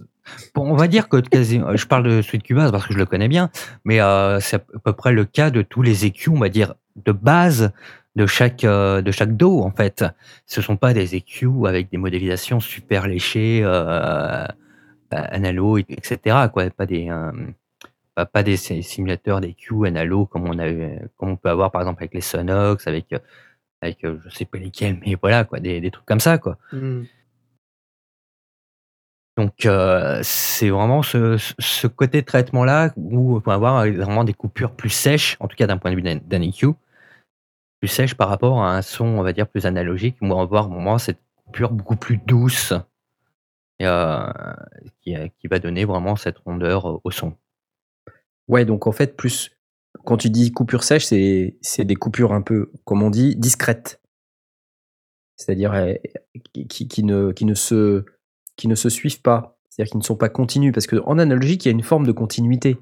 bon, on va dire que quasi, je parle de de Cubase parce que je le connais bien, mais euh, c'est à peu près le cas de tous les EQ, on va dire, de base de chaque, euh, de chaque dos, en fait. Ce sont pas des EQ avec des modélisations super léchées, euh, analo, etc., quoi. Pas des, euh, pas, pas des si- simulateurs d'EQ analo comme on a, comme on peut avoir, par exemple, avec les Sonox, avec, euh, avec, euh, je sais pas lesquels, mais voilà, quoi, des, des trucs comme ça, quoi. Hmm. Donc euh, c'est vraiment ce, ce- côté de traitement-là où on peut avoir vraiment des coupures plus sèches, en tout cas d'un point de vue d'un EQ, plus sèches par rapport à un son, on va dire, plus analogique, va avoir vraiment cette coupure beaucoup plus douce et, euh, qui, qui va donner vraiment cette rondeur au son. Ouais, donc en fait, plus quand tu dis coupure sèche, c'est c'est des coupures un peu, comme on dit, discrètes. C'est-à-dire euh, qui, qui- qui ne, qui, ne se, qui ne se suivent pas. C'est-à-dire qui ne sont pas continues. Parce qu'en analogique, il y a une forme de continuité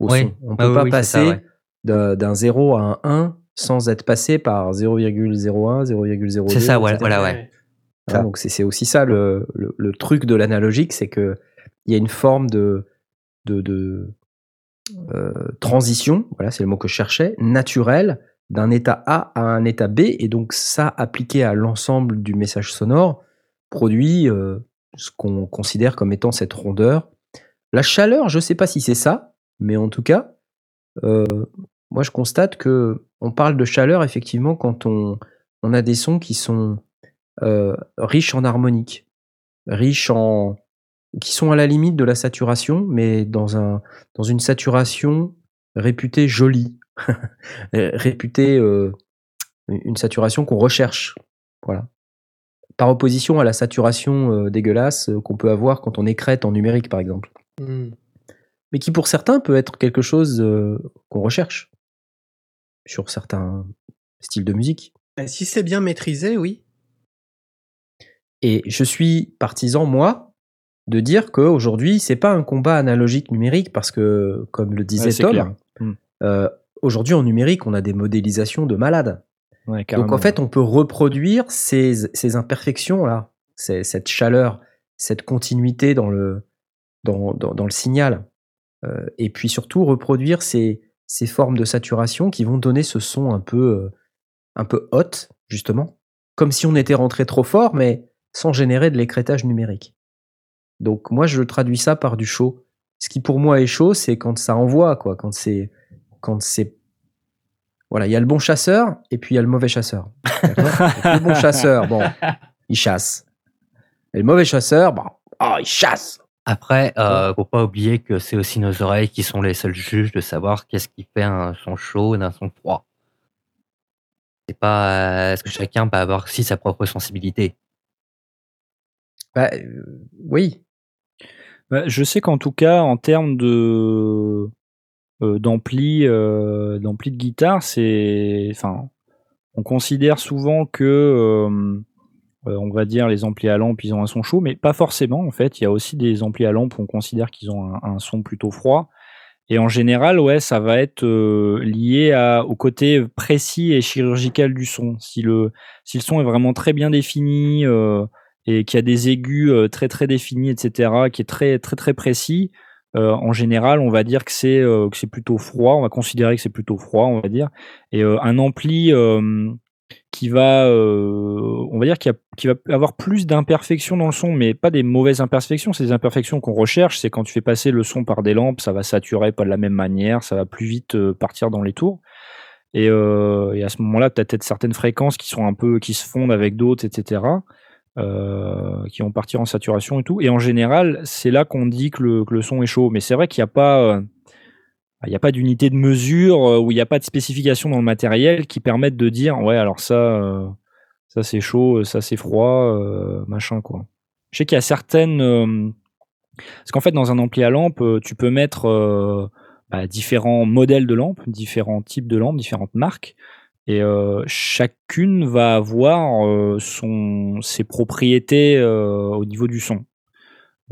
au Oui. son. On ne Ah peut oui, pas oui, c'est ça, passer ouais. d'un 0 à un 1 sans être passé par 0,01, 0,02. C'est ça, voilà, etc. voilà, ouais. Ça. donc c'est c'est aussi ça le, le- le truc de l'analogique, c'est que il y a une forme de, de, de, euh, transition, voilà, c'est le mot que je cherchais, naturelle, d'un état A à un état B, et donc ça appliqué à l'ensemble du message sonore produit euh, ce qu'on considère comme étant cette rondeur. La chaleur, je ne sais pas si c'est ça, mais en tout cas, euh, moi je constate que on parle de chaleur effectivement quand on, on a des sons qui sont euh, riches en harmonique, riches en qui sont à la limite de la saturation, mais dans un dans une saturation réputée jolie, réputée euh, une saturation qu'on recherche, voilà. Par opposition à la saturation euh, dégueulasse qu'on peut avoir quand on écrète en numérique, par exemple, Hmm. mais qui pour certains peut être quelque chose qu'on recherche sur certains styles de musique. Bah, si c'est bien maîtrisé, oui. Et je suis partisan, moi, de dire qu'aujourd'hui, c'est pas un combat analogique numérique parce que, comme le disait Ouais, Tom, euh, aujourd'hui en numérique, on a des modélisations de malades. Ouais, Donc en fait, on peut reproduire ces, ces imperfections-là, cette chaleur, cette continuité dans le, dans, dans, dans le signal. Euh, et puis surtout, reproduire ces, ces formes de saturation qui vont donner ce son un peu, euh, un peu hot, justement. Comme si on était rentré trop fort, mais sans générer de l'écrétage numérique. Donc moi, je traduis ça par du chaud. Ce qui pour moi est chaud, c'est quand ça envoie, quoi. Quand c'est, quand c'est, voilà, il y a le bon chasseur et puis il y a le mauvais chasseur. Le bon chasseur, bon, il chasse. Et le mauvais chasseur, bon, oh, il chasse. Après, euh, faut pas oublier que c'est aussi nos oreilles qui sont les seuls juges de savoir qu'est-ce qui fait un son chaud d'un son froid. C'est pas euh, est-ce que chacun peut avoir aussi sa propre sensibilité? Bah, euh, oui. Bah, je sais qu'en tout cas, en termes de euh, d'ampli euh, d'ampli de guitare, c'est enfin on considère souvent que on va dire les amplis à lampe ils ont un son chaud, mais pas forcément en fait. Il y a aussi des amplis à lampe on considère qu'ils ont un, son plutôt froid. Et en général, ouais, ça va être euh, lié au côté précis et chirurgical du son. Si le, si le son est vraiment très bien défini euh, et qu'il y a des aigus euh, très très définis, etc., qui est très très très précis, euh, en général, on va dire que c'est euh, c'est plutôt froid. On va considérer que c'est plutôt froid, on va dire. Et euh, un ampli euh, qui va, euh, on va dire, qui, va avoir plus d'imperfections dans le son, mais pas des mauvaises imperfections. C'est des imperfections qu'on recherche. C'est quand tu fais passer le son par des lampes, ça va saturer pas de la même manière, ça va plus vite euh, partir dans les tours. Et, euh, à ce moment-là, tu as peut-être certaines fréquences qui sont un peu, qui se fondent avec d'autres, etc. qui vont partir en saturation et tout. Et en général, c'est là qu'on dit que le, que le son est chaud. Mais c'est vrai qu'il n'y a pas, il n'y a pas d'unité de mesure euh, ou il n'y a pas de spécification dans le matériel qui permettent de dire ouais alors ça euh, ça c'est chaud ça c'est froid euh, machin quoi. Je sais qu'il y a certaines euh, parce qu'en fait dans un ampli à lampe euh, tu peux mettre euh, bah, différents modèles de lampes différents types de lampes différentes marques et euh, chacune va avoir euh, son ses propriétés euh, au niveau du son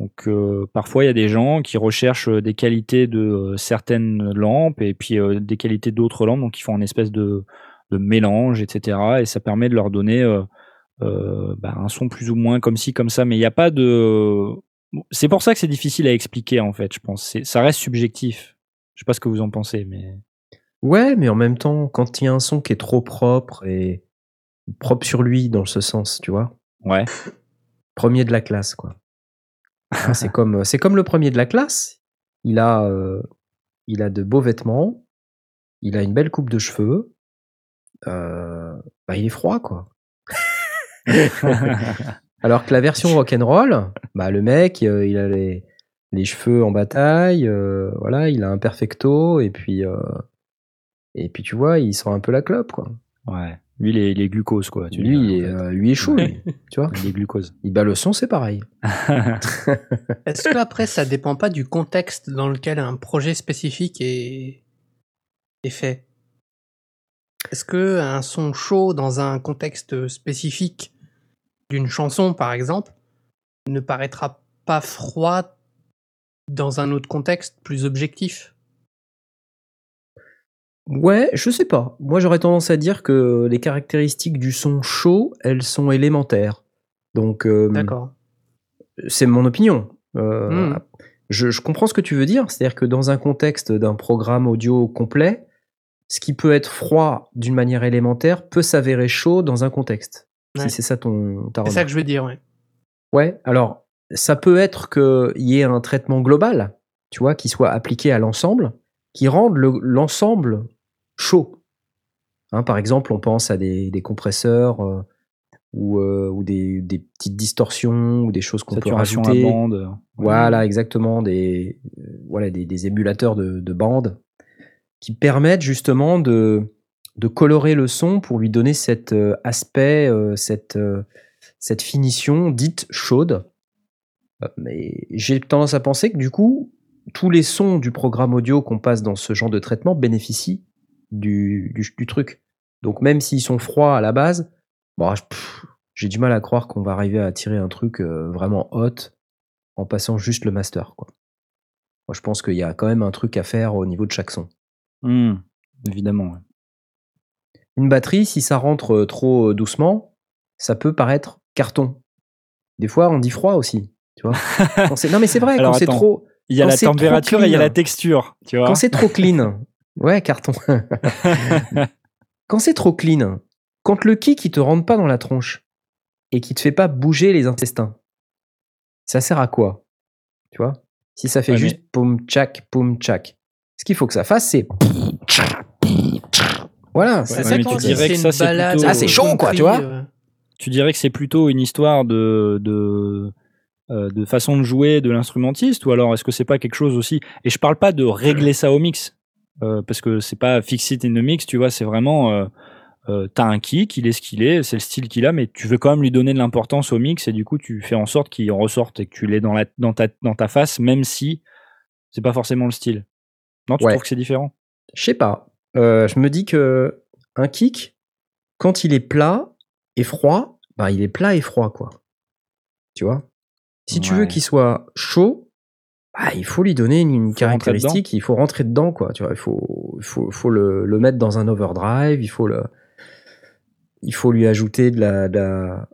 donc euh, parfois il y a des gens qui recherchent euh, des qualités de euh, certaines lampes et puis euh, des qualités d'autres lampes, donc ils font un espèce de, de mélange, etc. Et ça permet de leur donner euh, bah, un son plus ou moins comme ci, comme ça. Mais il n'y a pas de... C'est pour ça que c'est difficile à expliquer en fait, je pense. Ça reste subjectif. Je sais pas ce que vous en pensez, mais... Ouais, mais en même temps, quand il y a un son qui est trop propre et propre sur lui dans ce sens, tu vois, Ouais. premier de la classe, quoi. Hein, c'est comme, c'est comme le premier de la classe. Il a, euh, il a de beaux vêtements, il a une belle coupe de cheveux. euh, bah, il est froid, quoi. Alors que la version rock'n'roll, bah, le mec, euh, il a les, les cheveux en bataille, euh, voilà, il a un perfecto, et puis, euh, et puis tu vois, il sent un peu la clope, quoi. ouais. Lui, il est, il est glucose, quoi. tu Lui, dis, il est, euh, lui est chaud, lui, tu vois. Il est glucose. Il bat le son, c'est pareil. Est-ce que après, ça dépend pas du contexte dans lequel un projet spécifique est, est fait? Est-ce que un son chaud dans un contexte spécifique d'une chanson, par exemple, ne paraîtra pas froid dans un autre contexte plus objectif? Ouais, je sais pas. Moi, j'aurais tendance à dire que les caractéristiques du son chaud, elles sont élémentaires. Donc, euh, D'accord. c'est mon opinion. Euh, Hmm. je, je comprends ce que tu veux dire. C'est-à-dire que dans un contexte d'un programme audio complet, ce qui peut être froid d'une manière élémentaire peut s'avérer chaud dans un contexte. Ouais. Si c'est ça ton C'est ça que je veux dire, ouais. Ouais, alors ça peut être qu'il y ait un traitement global, tu vois, qui soit appliqué à l'ensemble, qui rende le- chaud. Hein, par exemple, on pense à des, des compresseurs euh, ou, euh, ou des, des petites distorsions ou des choses qu'on peut Saturation à rajouter. bande. Voilà, exactement, des, euh, voilà, des, des émulateurs de, de bande qui permettent justement de, de colorer le son pour lui donner cet euh, aspect, euh, cette, euh, cette finition dite chaude. Euh, Mais j'ai tendance à penser que du coup, tous les sons du programme audio qu'on passe dans ce genre de traitement bénéficient du, du, du truc. Donc même s'ils sont froids à la base, bon, pff, j'ai du mal à croire qu'on va arriver à tirer un truc euh, vraiment hot en passant juste le master. Quoi. Moi, je pense qu'il y a quand même un truc à faire au niveau de chaque son. Hmm, évidemment. ouais. Une batterie, si ça rentre euh, trop euh, doucement, ça peut paraître carton. Des fois, on dit froid aussi. Tu vois non, mais c'est vrai, Alors, quand c'est trop, Il y a Quand la température et il y a la texture. Tu vois quand c'est trop clean, ouais, carton. quand c'est trop clean, quand le kick il te rentre pas dans la tronche et qui te fait pas bouger les intestins, ça sert à quoi? Tu vois? Si ça fait Ouais, juste poum tchac poum tchac, ce qu'il faut que ça fasse c'est voilà. C'est Ouais, ça mais quand tu dirais c'est que une ça, c'est balade plutôt- Ah, c'est au chaud, quoi, tu vois. euh, tu dirais que c'est plutôt une histoire de, de, euh, de façon de jouer de l'instrumentiste ou alors est-ce que c'est pas quelque chose aussi? Et je parle pas de régler ça au mix euh, parce que c'est pas fix it in the mix, tu vois, c'est vraiment euh, euh, t'as un kick, il est ce qu'il est, c'est le style qu'il a, mais tu veux quand même lui donner de l'importance au mix et du coup tu fais en sorte qu'il en ressorte et que tu l'aies dans, la, dans, ta, dans ta face, même si c'est pas forcément le style. Non, tu Ouais. trouves que c'est différent? Je sais pas. Je me dis que un kick, quand il est plat et froid, bah il est plat et froid quoi. Tu vois? Si tu veux qu'il soit chaud, bah, il faut lui donner une, caractéristique, il faut rentrer dedans quoi. Tu vois, il faut, il faut, faut le, le mettre dans un overdrive, il faut le, il faut lui ajouter de la, de la,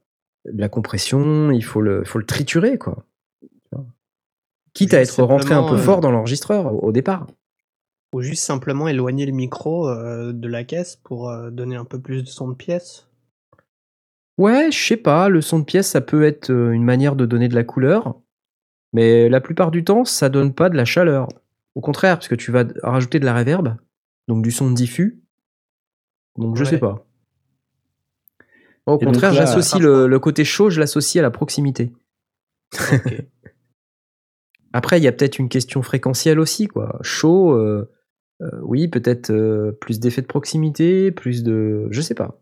de la compression, il faut le, faut le triturer quoi. Quitte à être rentré un peu simplement, euh, fort dans l'enregistreur au, au départ. Ou juste simplement éloigner le micro euh, de la caisse pour euh, donner un peu plus de son de pièce. Ouais, je sais pas, le son de pièce, ça peut être une manière de donner de la couleur, mais la plupart du temps, ça donne pas de la chaleur. Au contraire, parce que tu vas rajouter de la reverb, donc du son diffus. Donc je sais Ouais. pas. Au Et contraire, là, j'associe le, le côté chaud, je l'associe à la proximité. Après, il y a peut-être une question fréquentielle aussi, quoi. Chaud, euh, euh, oui, peut-être euh, plus d'effets de proximité, plus de. Je sais pas.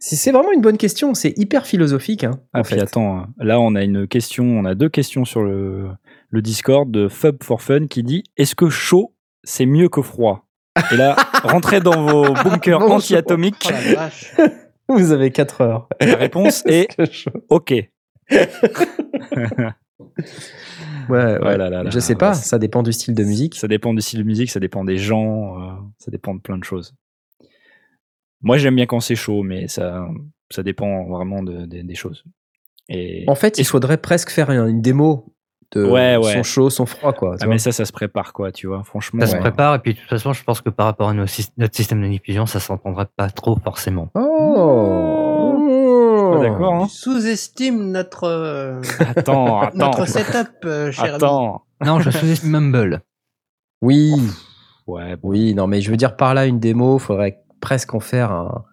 C'est vraiment une bonne question, c'est hyper philosophique. Hein, Ah, en puis fait. attends, là on a une question, on a deux questions sur le, le Discord de Fub for Fun qui dit Est-ce que chaud c'est mieux que froid? Et là, rentrez dans vos bunkers Bon, anti-atomiques. Oh la vache. Vous avez 4 heures. La réponse est. OK. Ouais, ouais. Ouais, là, là, là, je sais pas, ça dépend du style de musique. Ça dépend du style de musique, ça dépend des gens, euh, ça dépend de plein de choses. Moi j'aime bien quand c'est chaud, mais ça, ça dépend vraiment de- de- des choses. Et, En fait, il faudrait presque faire une une démo de Ouais, ouais. son chaud, son froid, quoi. tu ah, mais ça, ça se prépare quoi, tu vois, franchement. Ça se prépare et puis de toute façon, je pense que par rapport à nos notre système de diffusion, ça s'entendrait pas trop forcément. Oh Pas d'accord, hein Tu sous-estimes notre, euh, Attends, attends, notre setup, euh, cher ami. attends. Non, je sous-estime Mumble. Oui, Ouais, bon. oui, non, mais je veux dire par là une démo, faudrait presque en faire un-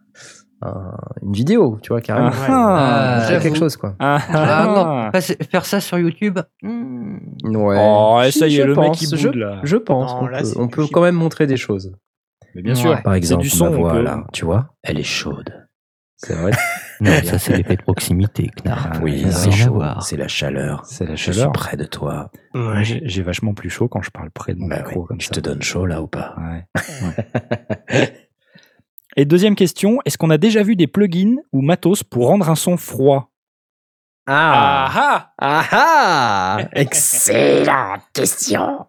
un- une vidéo, tu vois, carrément. Ah, Ah, quelque chose, quoi. Ah, Ah, non, ah. faire ça sur YouTube hmm. Ouais. Oh, ça y est, je le mec pense, il je, boude là. je pense Non, qu'on là, peut, c'est on peut quand même montrer des choses. Mais bien sûr, Ouais. Par c'est exemple, du son. ma on voix, peut- là, tu vois, elle est chaude. C'est vrai Non, ça c'est l'effet de proximité, Knarr. Ah, Oui, c'est chaud, c'est la chaleur. C'est la Je suis chaleur. près de toi. J'ai j'ai vachement plus chaud quand je parle près de mon Bah micro oui, comme je ça. te donne chaud là ou pas Ouais, ouais. Et deuxième question, est-ce qu'on a déjà vu des plugins ou matos pour rendre un son froid? Ah ah Ah ah Excellente question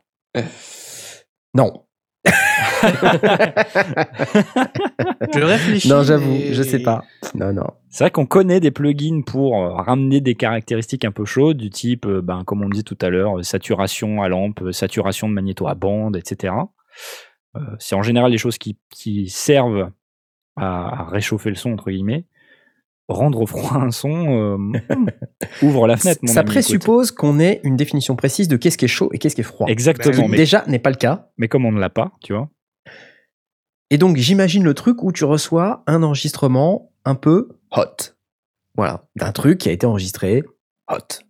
Non. Je réfléchis. non, j'avoue, mais- je sais pas. Non, non. C'est vrai qu'on connaît des plugins pour euh, ramener des caractéristiques un peu chaudes, du type, euh, ben, comme on dit tout à l'heure, saturation à lampe, saturation de magnéto à bande, etc. Euh, c'est en général des choses qui, qui servent à, à réchauffer le son, entre guillemets. Rendre froid un son, euh, ouvre la fenêtre, mon Ça ami, présuppose qu'on ait une définition précise de qu'est-ce qui est chaud et qu'est-ce qui est froid. Exactement, Qui mais, déjà n'est pas le cas. mais comme on ne l'a pas, tu vois. Et donc, j'imagine le truc où tu reçois un enregistrement un peu hot. Voilà, d'un truc qui a été enregistré hot.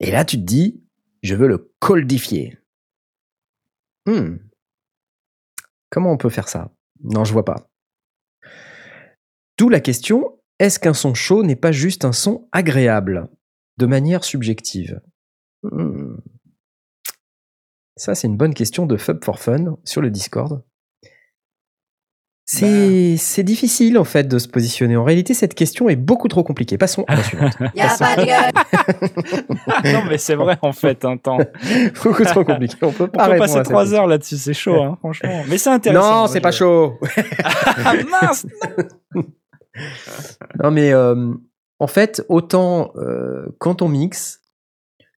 Et là, tu te dis, je veux le coldifier. Hmm. Comment on peut faire ça? Non, je vois pas. D'où la question, est-ce qu'un son chaud n'est pas juste un son agréable, de manière subjective Hmm. Ça, c'est une bonne question de Fub for Fun sur le Discord. C'est c'est difficile en fait de se positionner. En réalité, cette question est beaucoup trop compliquée. Passons à la suivante. Y a pas de gueule. non, mais c'est vrai en fait. Un temps. beaucoup trop compliqué. On peut On pas peut passer trois heures là-dessus, c'est chaud, hein, franchement. Mais c'est intéressant. Non, c'est pas chaud. Ah mince Non, mais euh, en fait, autant euh, quand on mixe,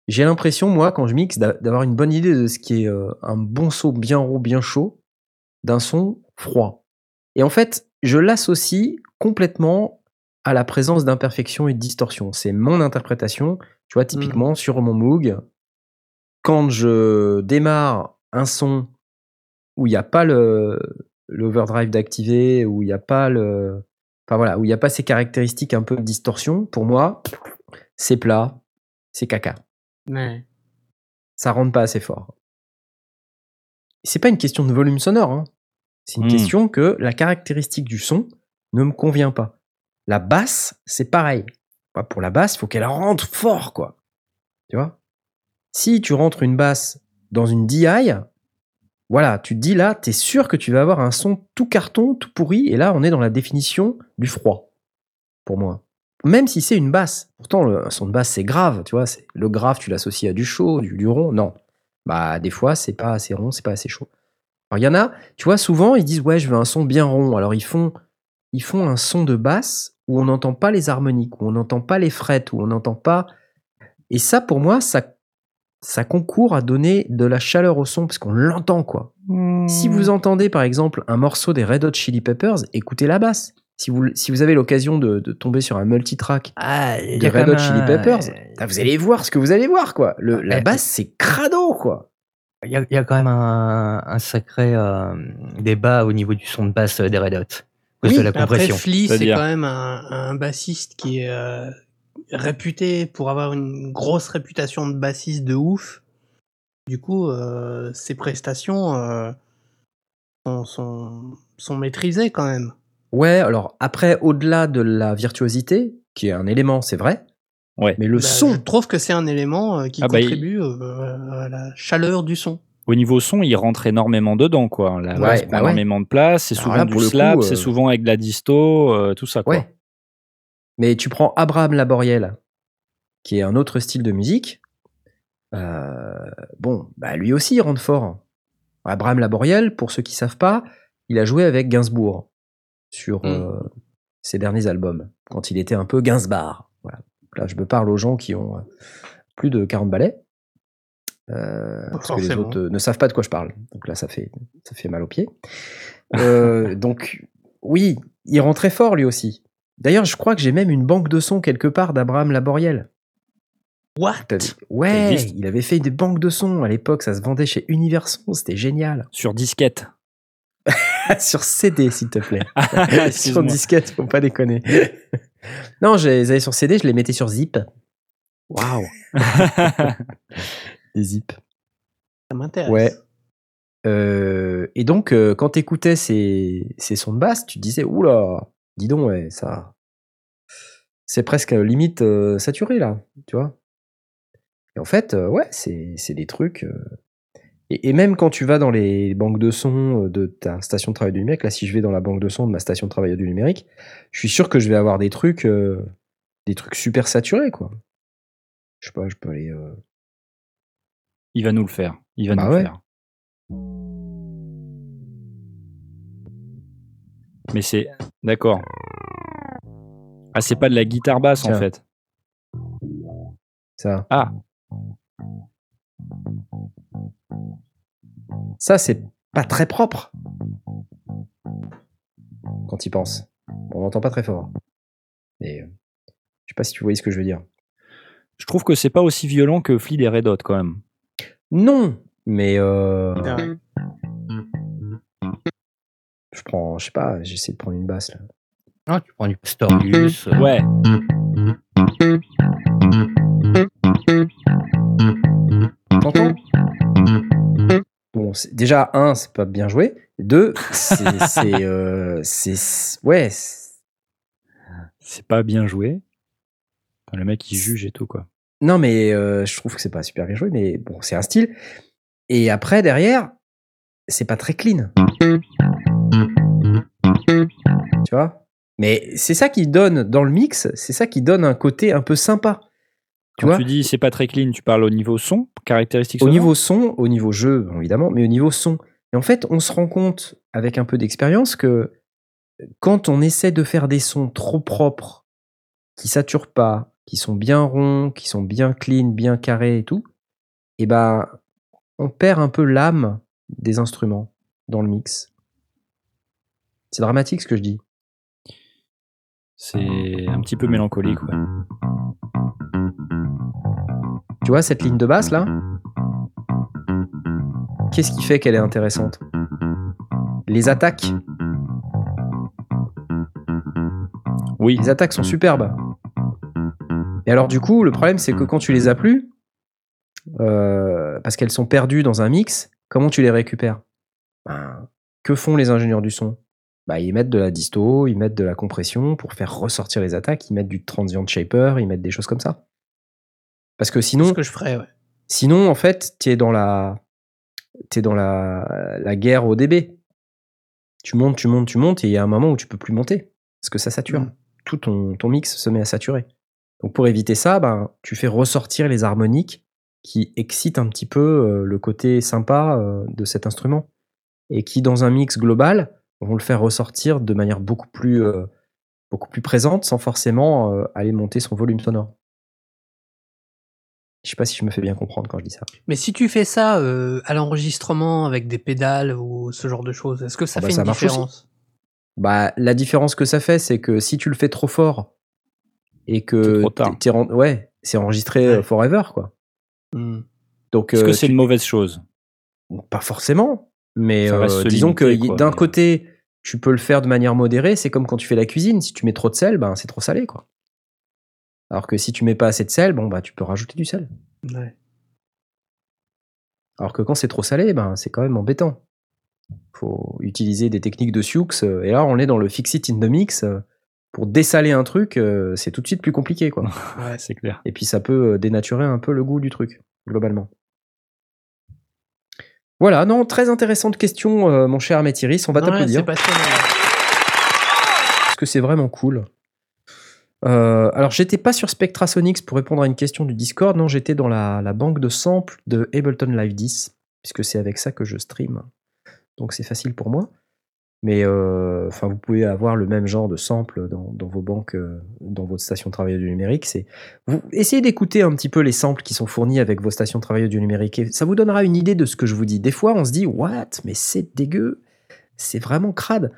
j'ai l'impression, moi, quand je mixe, d'a- d'avoir une bonne idée de ce qui est euh, un bon son bien rond, bien chaud, d'un son froid. Et en fait, je l'associe complètement à la présence d'imperfections et de distorsions. C'est mon interprétation. Tu vois, typiquement, sur mon Moog, quand je démarre un son où il n'y a pas le l'overdrive d'activer, où il n'y a pas le enfin voilà, où il n'y a pas ces caractéristiques un peu de distorsion, pour moi, c'est plat, c'est caca. Ouais. Ça rentre pas assez fort. C'est pas une question de volume sonore, hein. c'est une Hmm. question que la caractéristique du son ne me convient pas. La basse, c'est pareil. Bah, Pour la basse, il faut qu'elle rentre fort, quoi. Tu vois? Si tu rentres une basse dans une DI, voilà, tu te dis là, t'es sûr que tu vas avoir un son tout carton, tout pourri, et là, on est dans la définition du froid, pour moi. Même si c'est une basse. Pourtant, le un son de basse, c'est grave, tu vois. Le grave, tu l'associes à du chaud, du, du rond. Non. Bah, des fois, c'est pas assez rond, c'est pas assez chaud. Alors, il y en a, tu vois, souvent, ils disent, ouais, je veux un son bien rond. Alors, ils font, ils font un son de basse où on n'entend pas les harmoniques, où on n'entend pas les frettes, où on n'entend pas. Et ça, pour moi, ça, ça concourt à donner de la chaleur au son, parce qu'on l'entend, quoi. Si vous entendez par exemple un morceau des Red Hot Chili Peppers, écoutez la basse. Si vous, si vous avez l'occasion de, de tomber sur un multitrack Ah, il y de a quand Red Hot Chili Peppers, ah, vous allez voir ce que vous allez voir quoi. Le, la basse c'est crado quoi. Il y, a, il y a quand même un, un sacré euh, débat au niveau du son de basse euh, des Red Hot. Oui, de la Après, compression. Flea, c'est quand même un, un bassiste qui est euh, réputé pour avoir une grosse réputation de bassiste de ouf. Du coup, euh, ses prestations euh, sont, sont, sont maîtrisées quand même. Ouais, alors après, au-delà de la virtuosité, qui est un élément, c'est vrai, Ouais. mais le Bah, son, Je trouve que c'est un élément euh, qui Ah bah, il- contribue euh, à la chaleur du son. Au niveau son, il rentre énormément dedans, quoi. La Ouais, prend bah ouais. énormément de place. C'est souvent là, du pour le coup, slap, euh, c'est souvent avec de la disto, euh, tout ça, quoi. ouais. Mais tu prends Abraham Laboriel, qui est un autre style de musique. euh, bon, bah lui aussi il rentre fort. Abraham Laboriel, pour ceux qui savent pas, il a joué avec Gainsbourg sur Mm. euh, ses derniers albums, quand il était un peu Gainsbar. Voilà. Là, je me parle aux gens qui ont euh, plus de 40 ballets. Euh, parce que les autres ne savent pas de quoi je parle. Donc là, ça fait, ça fait mal aux pieds. Euh, donc, oui, il rend très fort lui aussi. D'ailleurs, je crois que j'ai même une banque de sons quelque part d'Abraham Laboriel. What? Ouais, il avait fait des banques de sons à l'époque, ça se vendait chez Universon, c'était génial. Sur disquette. Sur CD, s'il te plaît. sur Excuse-moi. disquette, faut pas déconner. non, je les avais sur CD, je les mettais sur zip. Waouh. Les zip. Ça m'intéresse. Ouais. Euh, et donc, euh, quand t'écoutais ces, ces sons de basse, tu te disais, oula, dis donc, ouais, ça. C'est presque euh, limite euh, saturé, là, tu vois. Et en fait, euh, ouais, c'est c'est des trucs. Et, et même quand tu vas dans les banques de sons de ta station de travail du numérique, là, si je vais dans la banque de sons de ma station de travail du numérique, je suis sûr que je vais avoir des trucs, des trucs super saturés, quoi. Je sais pas, je peux aller. Il va nous le faire. Il va Bah nous le faire. Mais c'est. D'accord. Ah, c'est pas de la guitare basse, en fait. Ça. Ah. Ça, c'est pas très propre. Quand il pense. On l'entend pas très fort. Mais euh, je sais pas si tu voyais ce que je veux dire. Je trouve que c'est pas aussi violent que Flea des Red Hot, quand même. Non, mais euh. Je prends, je sais pas, j'essaie de prendre une basse là. Ah, tu prends du Pastorius. euh, Ouais. T'entends? Bon, déjà un, c'est pas bien joué. Deux, c'est, c'est, euh, ouais, c'est- pas bien joué. Enfin, le mec, il juge et tout, quoi. Non, mais euh, je trouve que c'est pas super bien joué, mais bon, c'est un style. Et après, derrière, c'est pas très clean. Tu vois? Mais c'est ça qui donne, dans le mix, c'est ça qui donne un côté un peu sympa. Tu Quand vois? tu dis c'est pas très clean, tu parles au niveau son, caractéristiques Au niveau son, au niveau jeu, évidemment, mais au niveau son. Et en fait, on se rend compte, avec un peu d'expérience, que quand on essaie de faire des sons trop propres, qui saturent pas, qui sont bien ronds, qui sont bien clean, bien carrés et tout, et ben, on perd un peu l'âme des instruments dans le mix. C'est dramatique ce que je dis. C'est un petit peu mélancolique. ouais. Tu vois cette ligne de basse là? Qu'est-ce qui fait qu'elle est intéressante? Les attaques? Oui, Les attaques sont superbes. Et alors du coup, le problème c'est que quand tu les as plus, euh, parce qu'elles sont perdues dans un mix, comment tu les récupères? Ben, Que font les ingénieurs du son? Bah, Ils mettent de la disto, ils mettent de la compression pour faire ressortir les attaques, ils mettent du transient shaper, ils mettent des choses comme ça. Parce que sinon, ce que je ferais, ouais. Sinon, en fait, tu es dans la, t'es dans la, la guerre au dB. Tu montes, tu montes, tu montes, et il y a un moment où tu peux plus monter parce que ça sature. Mm. Tout ton, ton mix se met à saturer. Donc pour éviter ça, ben, tu fais ressortir les harmoniques qui excitent un petit peu euh, le côté sympa euh, de cet instrument et qui, dans un mix global, vont le faire ressortir de manière beaucoup plus, euh, beaucoup plus présente sans forcément euh, aller monter son volume sonore. Je sais pas si je me fais bien comprendre quand je dis ça. Mais si tu fais ça euh, à l'enregistrement avec des pédales ou ce genre de choses, est-ce que ça Ah bah, fait ça une différence? Bah, la différence que ça fait, c'est que si tu le fais trop fort et que t'es- ouais, c'est enregistré Ouais. forever, quoi. Hmm. Donc, est-ce euh, que c'est tu- une mauvaise chose? Pas forcément, mais euh, disons que d'un côté, tu peux le faire de manière modérée. C'est comme quand tu fais la cuisine. Si tu mets trop de sel, ben c'est trop salé, quoi. Alors que si tu mets pas assez de sel, bon bah tu peux rajouter du sel. Ouais. Alors que quand c'est trop salé, ben c'est quand même embêtant. Faut utiliser des techniques de Sioux. euh, Et là, on est dans le fix it in the mix. euh, Pour dessaler un truc, euh, c'est tout de suite plus compliqué, quoi. Ouais, c'est clair. Et puis ça peut dénaturer un peu le goût du truc, globalement. Voilà, non, très intéressante question, euh, mon cher Métiris. On va t'applaudir parce que c'est vraiment cool. Euh, alors, j'étais pas sur Spectrasonics pour répondre à une question du Discord. Non, j'étais dans la, la banque de samples de Ableton Live 10, puisque c'est avec ça que je stream. Donc, c'est facile pour moi. Mais euh, vous pouvez avoir le même genre de samples dans, vos banques, euh, dans votre station de travail du numérique. C'est vous essayez d'écouter un petit peu les samples qui sont fournis avec vos stations de travail du numérique. Et ça vous donnera une idée de ce que je vous dis. Des fois, on se dit what, mais c'est dégueu, c'est vraiment crade.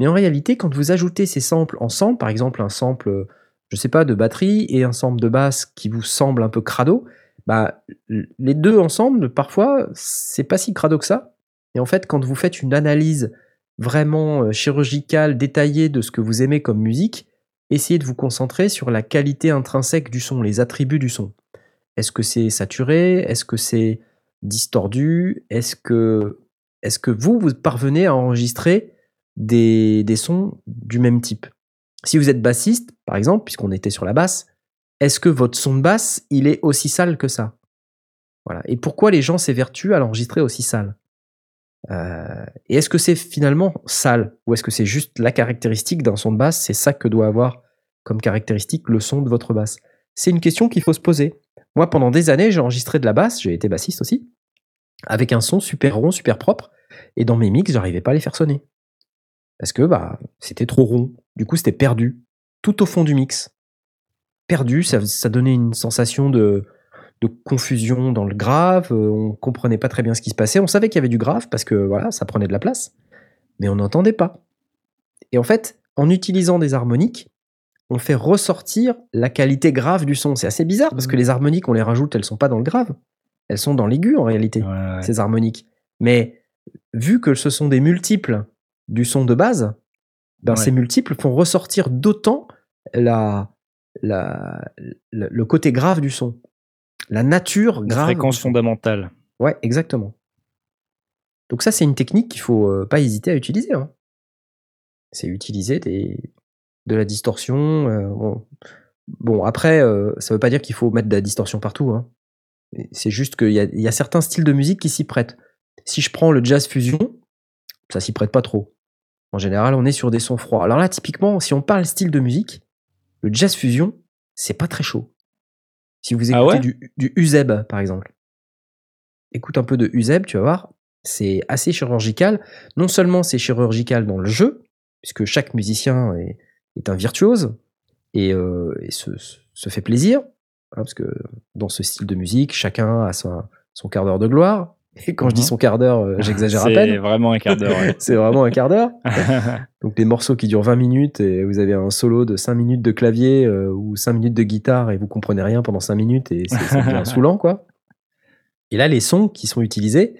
Mais en réalité, quand vous ajoutez ces samples ensemble, par exemple un sample, je sais pas, de batterie et un sample de basse qui vous semble un peu crado, bah, les deux ensemble, parfois, c'est pas si crado que ça. Et en fait, quand vous faites une analyse vraiment euh, chirurgicale, détaillée de ce que vous aimez comme musique, essayez de vous concentrer sur la qualité intrinsèque du son, les attributs du son. Est-ce que c'est saturé? Est-ce que c'est distordu? Est-ce que, est que vous, vous parvenez à enregistrer des, des sons du même type? Si vous êtes bassiste, par exemple, puisqu'on était sur la basse, est-ce que votre son de basse, il est aussi sale que ça? Voilà. Et pourquoi les gens s'évertuent à l'enregistrer aussi sale? Euh, Et est-ce que c'est finalement sale Ou est-ce que c'est juste la caractéristique d'un son de basse? C'est ça que doit avoir comme caractéristique le son de votre basse C'est une question qu'il faut se poser. Moi, pendant des années, j'ai enregistré de la basse, j'ai été bassiste aussi, avec un son super rond, super propre, et dans mes mix, j'arrivais pas à les faire sonner. Parce que bah, c'était trop rond. Du coup, c'était perdu. Tout au fond du mix. Perdu, ça, ça donnait une sensation de, de confusion dans le grave. euh, On comprenait pas très bien ce qui se passait. On savait qu'il y avait du grave parce que voilà, ça prenait de la place. Mais on n'entendait pas. Et en fait, en utilisant des harmoniques, on fait ressortir la qualité grave du son. C'est assez bizarre parce que les harmoniques, on les rajoute, elles sont pas dans le grave. Elles sont dans l'aigu en réalité Ouais, ouais. ces harmoniques. Mais vu que ce sont des multiples du son de base, ben Ouais. ces multiples font ressortir d'autant la, le côté grave du son. La nature La grave. fréquence du son. fondamentale. Ouais, exactement. Donc ça, c'est une technique qu'il faut euh, pas hésiter à utiliser. hein. C'est utiliser des, de la distorsion. euh, bon. Bon, après, euh, ça veut pas dire qu'il faut mettre de la distorsion partout. hein. C'est juste qu'il y y a certains styles de musique qui s'y prêtent. Si je prends le jazz fusion, ça s'y prête pas trop. En général, on est sur des sons froids. Alors là, typiquement, si on parle style de musique, le jazz fusion, c'est pas très chaud. Si vous Ah écoutez ouais? du, du Uzeb, par exemple, écoute un peu de Uzeb, tu vas voir, c'est assez chirurgical. Non seulement c'est chirurgical dans le jeu, puisque chaque musicien est, est un virtuose et, euh, et se, se- se fait plaisir, hein, parce que dans ce style de musique, chacun a son, son quart d'heure de gloire. Et quand je dis Mhm. son quart d'heure, euh, j'exagère à C'est peine. vraiment un quart d'heure. ouais. c'est vraiment un quart d'heure. Donc des morceaux qui durent 20 minutes et vous avez un solo de 5 minutes de clavier euh, ou 5 minutes de guitare et vous comprenez rien pendant 5 minutes et c'est c'est bien saoulant quoi. Et là les sons qui sont utilisés,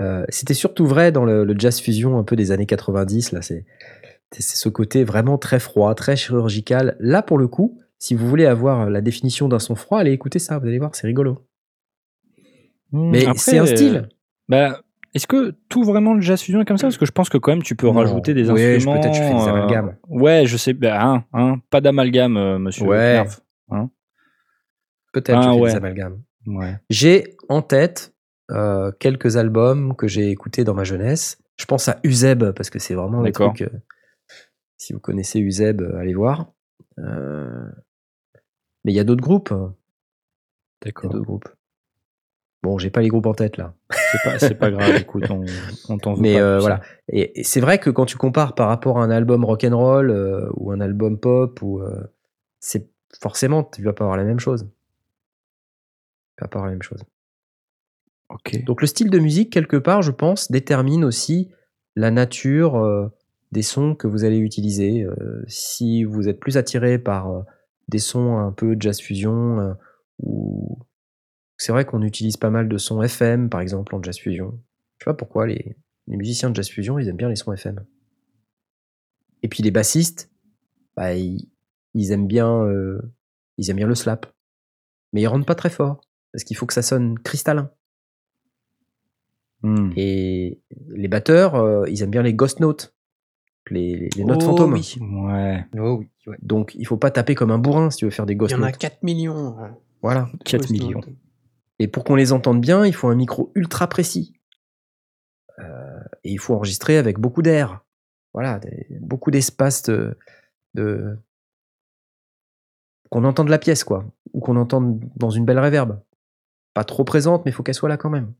euh, c'était surtout vrai dans le, le jazz fusion un peu des années 90 là c'est c'est ce côté vraiment très froid, très chirurgical. Là pour le coup, si vous voulez avoir la définition d'un son froid, allez écouter ça, vous allez voir, c'est rigolo. Mais Après, c'est un style. euh, Bah, est-ce que tout vraiment le jazz fusion est comme ça? Parce que je pense que quand même tu peux Non. rajouter des Ouais, instruments. peut-être je fais des euh, amalgames. ouais, je sais. Bah, hein, hein, pas d'amalgame, euh, monsieur. Ouais. Knarf. Peut-être Ah, je fais ouais. des amalgames. Ouais. J'ai en tête euh, quelques albums que j'ai écoutés dans ma jeunesse. Je pense à Uzeb parce que c'est vraiment le truc. si vous connaissez Uzeb, allez voir. Mais il y a d'autres groupes. hein. Il y a D'accord. d'autres groupes. Bon, j'ai pas les groupes en tête là. C'est pas, grave. Écoute, on, on t'en veut Mais pas euh, voilà. Et, et c'est vrai que quand tu compares par rapport à un album rock'n'roll euh, ou un album pop, ou euh, c'est forcément tu vas pas avoir la même chose. Tu vas pas avoir la même chose. Ok. Donc le style de musique, quelque part, je pense, détermine aussi la nature des sons que vous allez utiliser. Si vous êtes plus attiré par des sons un peu jazz fusion, ou c'est vrai qu'on utilise pas mal de sons FM, par exemple, en jazz fusion. Je sais pas pourquoi les, les musiciens de jazz fusion, ils aiment bien les sons FM. Et puis les bassistes, bah, ils, ils aiment bien, euh, ils aiment bien le slap, mais ils rentrent pas très fort parce qu'il faut que ça sonne cristallin. Hmm. Et les batteurs, euh, ils aiment bien les ghost notes, les, les- les notes Oh fantômes. oui. Ouais. Oh oui, ouais. Donc il faut pas taper comme un bourrin si tu veux faire des Il ghost y en a notes. 4 millions. ouais. Voilà. 4 Ghost millions. Et pour qu'on les entende bien, il faut un micro ultra précis. Euh, et il faut enregistrer avec beaucoup d'air. Voilà, beaucoup d'espace de, qu'on entende la pièce, quoi, ou qu'on entende dans une belle réverbe. Pas trop présente, mais il faut qu'elle soit là quand même.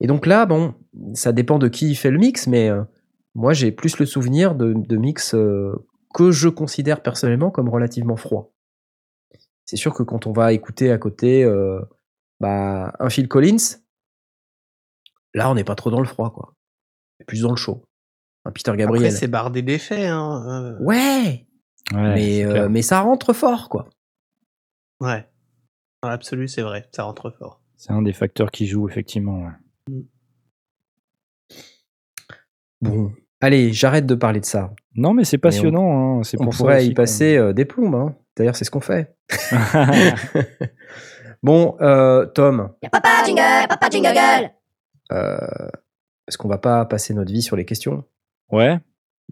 Et donc là, bon, ça dépend de qui fait le mix, mais euh, moi j'ai plus le souvenir de, de mix euh, que je considère personnellement comme relativement froid. C'est sûr que quand on va écouter à côté euh, bah, un Phil Collins, là on n'est pas trop dans le froid, quoi. On est plus dans le chaud. Un Peter Après, Gabriel. c'est bardé d'effets. Hein. euh, ouais, Ouais, mais, c'est euh, mais ça rentre fort, quoi. Ouais. Dans l'absolu, c'est vrai. Ça rentre fort. C'est un des facteurs qui joue, effectivement. ouais. Bon, allez, j'arrête de parler de ça. Non, mais c'est passionnant. hein, C'est On pour ça pourrait aussi y passer euh, des plombes. hein. D'ailleurs, c'est ce qu'on fait. bon, euh, Tom, Papa jingle, papa jingle. euh, est-ce qu'on va pas passer notre vie sur les questions? Ouais.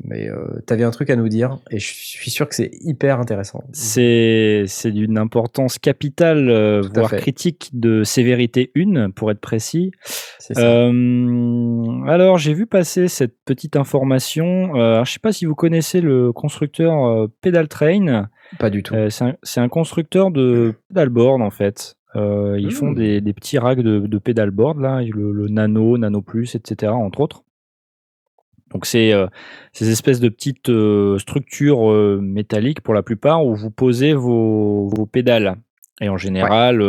Mais euh, t'avais un truc à nous dire et je suis sûr que c'est hyper intéressant. C'est c'est d'une importance capitale, euh, voire fait. critique de sévérité 1, pour être précis. C'est ça. Euh, alors, j'ai vu passer cette petite information. Euh, je ne sais pas si vous connaissez le constructeur euh, Pedal Train. Pas du tout. Euh, c'est un, constructeur de pedalboard, en fait. Euh, ils font Hmm. des, des petits racks de, de là, le, le Nano, Nano Plus, etc., entre autres. Donc, c'est euh, ces espèces de petites euh, structures métalliques, pour la plupart, où vous posez vos, vos pédales. Et en général,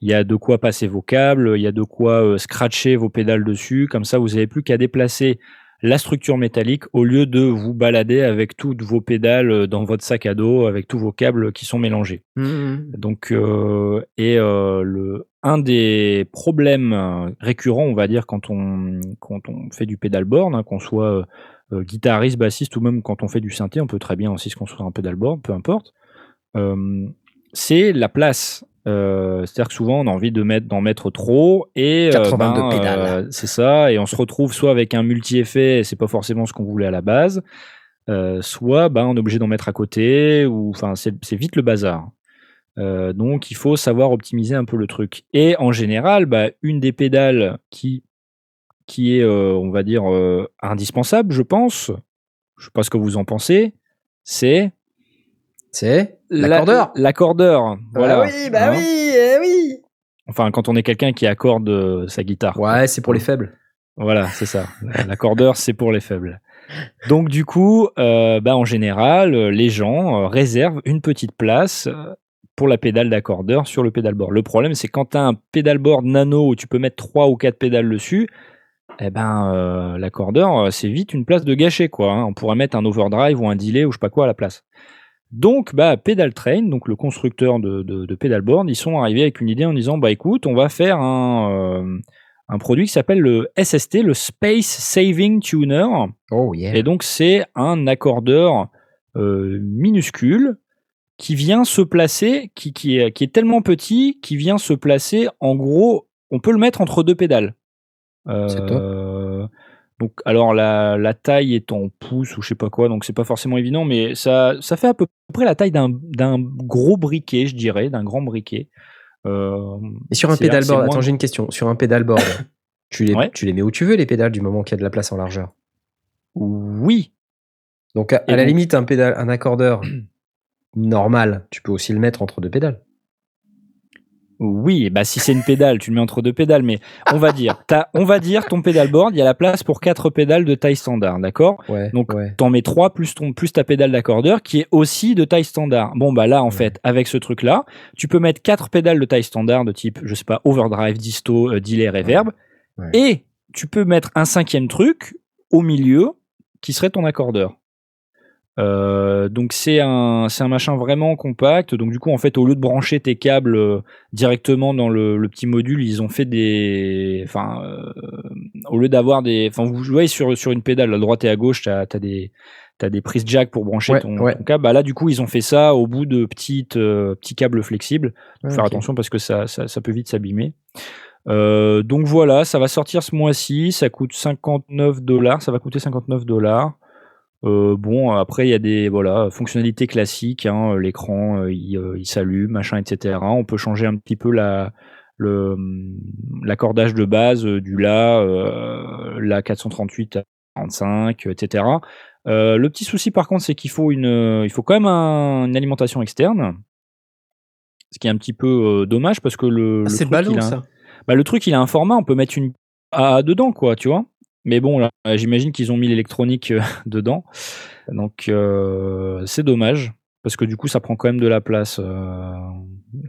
il y a de quoi passer vos câbles, il y a de quoi scratcher vos pédales dessus. Comme ça, vous n'avez plus qu'à déplacer la structure métallique au lieu de vous balader avec toutes vos pédales euh, dans votre sac à dos, avec tous vos câbles qui sont mélangés. Mhm. Donc, euh, et euh, le, un des problèmes récurrents, on va dire, quand on, quand on fait du pedalboard, hein, qu'on soit euh, guitariste, bassiste ou même quand on fait du synthé, on peut très bien aussi se construire un pedalboard, peu importe, c'est la place. Euh, C'est-à-dire que souvent on a envie de mettre d'en mettre trop et 82 pédales. euh, c'est ça et on se retrouve soit avec un multi-effet et c'est pas forcément ce qu'on voulait à la base euh, soit ben, on est obligé d'en mettre à côté ou enfin c'est vite le bazar euh, donc il faut savoir optimiser un peu le truc. Et en général, bah, une des pédales qui qui est, euh, on va dire, euh, indispensable, je pense. Je sais pas ce que vous en pensez. C'est C'est la- l'accordeur. L'accordeur. Voilà. Ah oui, bah Hein oui, eh oui. Enfin, quand on est quelqu'un qui accorde euh, sa guitare. Ouais, c'est pour les faibles. Voilà, c'est ça. L'accordeur, c'est pour les faibles. Donc du coup, euh, bah, en général, euh, les gens euh, réservent une petite place pour la pédale d'accordeur sur le pédalboard. Le problème, c'est quand tu as un pédalboard nano où tu peux mettre trois ou quatre pédales dessus, eh ben euh, l'accordeur, c'est vite une place de gâcher quoi. hein. On pourrait mettre un overdrive ou un delay ou je sais pas quoi à la place. Donc, bah, Pedal Train, donc le constructeur de, de, de pedalboard, ils sont arrivés avec une idée en disant, bah écoute, on va faire un, euh, un produit qui s'appelle le SST, le Space Saving Tuner. Oh yeah. Et donc, c'est un accordeur euh, minuscule qui vient se placer, qui, qui, est, qui est tellement petit, qui vient se placer, en gros, on peut le mettre entre deux pédales. C'est Euh, donc, alors la, la taille est en pouces ou je sais pas quoi, donc c'est pas forcément évident, mais ça, ça fait à peu près la taille d'un gros briquet, je dirais, d'un grand briquet. Euh, Et sur un pédalboard, moins- attends, j'ai une question. Sur un pédalboard, tu les, Ouais. tu les mets où tu veux, les pédales, du moment qu'il y a de la place en largeur? Oui, Donc, à, la limite, un, pédale, un accordeur normal, tu peux aussi le mettre entre deux pédales. Oui, bah si c'est une pédale, tu le mets entre deux pédales, mais on va dire, t'as- on va dire ton pédalboard, il y a la place pour quatre pédales de taille standard, d'accord? Ouais. Donc ouais. t'en mets trois plus ton plus ta pédale d'accordeur qui est aussi de taille standard. Bon bah là en Ouais. fait, avec ce truc là, tu peux mettre quatre pédales de taille standard de type, je sais pas, overdrive, disto, euh, delay, reverb, et tu peux mettre un cinquième truc au milieu qui serait ton accordeur. Euh, donc c'est un c'est un machin vraiment compact. Donc du coup en fait au lieu de brancher tes câbles euh, directement dans le, le petit module, ils ont fait des enfin euh, au lieu d'avoir des enfin vous voyez sur sur une pédale à droite et à gauche, tu as, des T'as des prises jack pour brancher Ouais, ton, ouais. ton câble. Bah là, du coup, ils ont fait ça au bout de petites, petits câbles flexibles. Faut Ouais, faire attention parce que ça, ça, ça peut vite s'abîmer. Donc voilà, ça va sortir ce mois-ci. Ça coûte 59 dollars. Ça va coûter 59 dollars. Euh, bon, après, il y a des voilà, fonctionnalités classiques. hein, L'écran, euh, il, euh, il s'allume, machin, etc. On peut changer un petit peu la, le, l'accordage de base euh, du La, euh, La 438 à 45, etc. Euh, le petit souci, par contre, c'est qu'il faut, une, euh, il faut quand même un- une alimentation externe. Ce qui est un petit peu euh, dommage parce que le, le Ah, c'est truc, ballot il a un- ça. bah, le truc, il a un format, on peut mettre une A dedans, quoi, tu vois. Mais bon, là, j'imagine qu'ils ont mis l'électronique euh, dedans. Donc, euh, c'est dommage. Parce que du coup, ça prend quand même de la place, euh,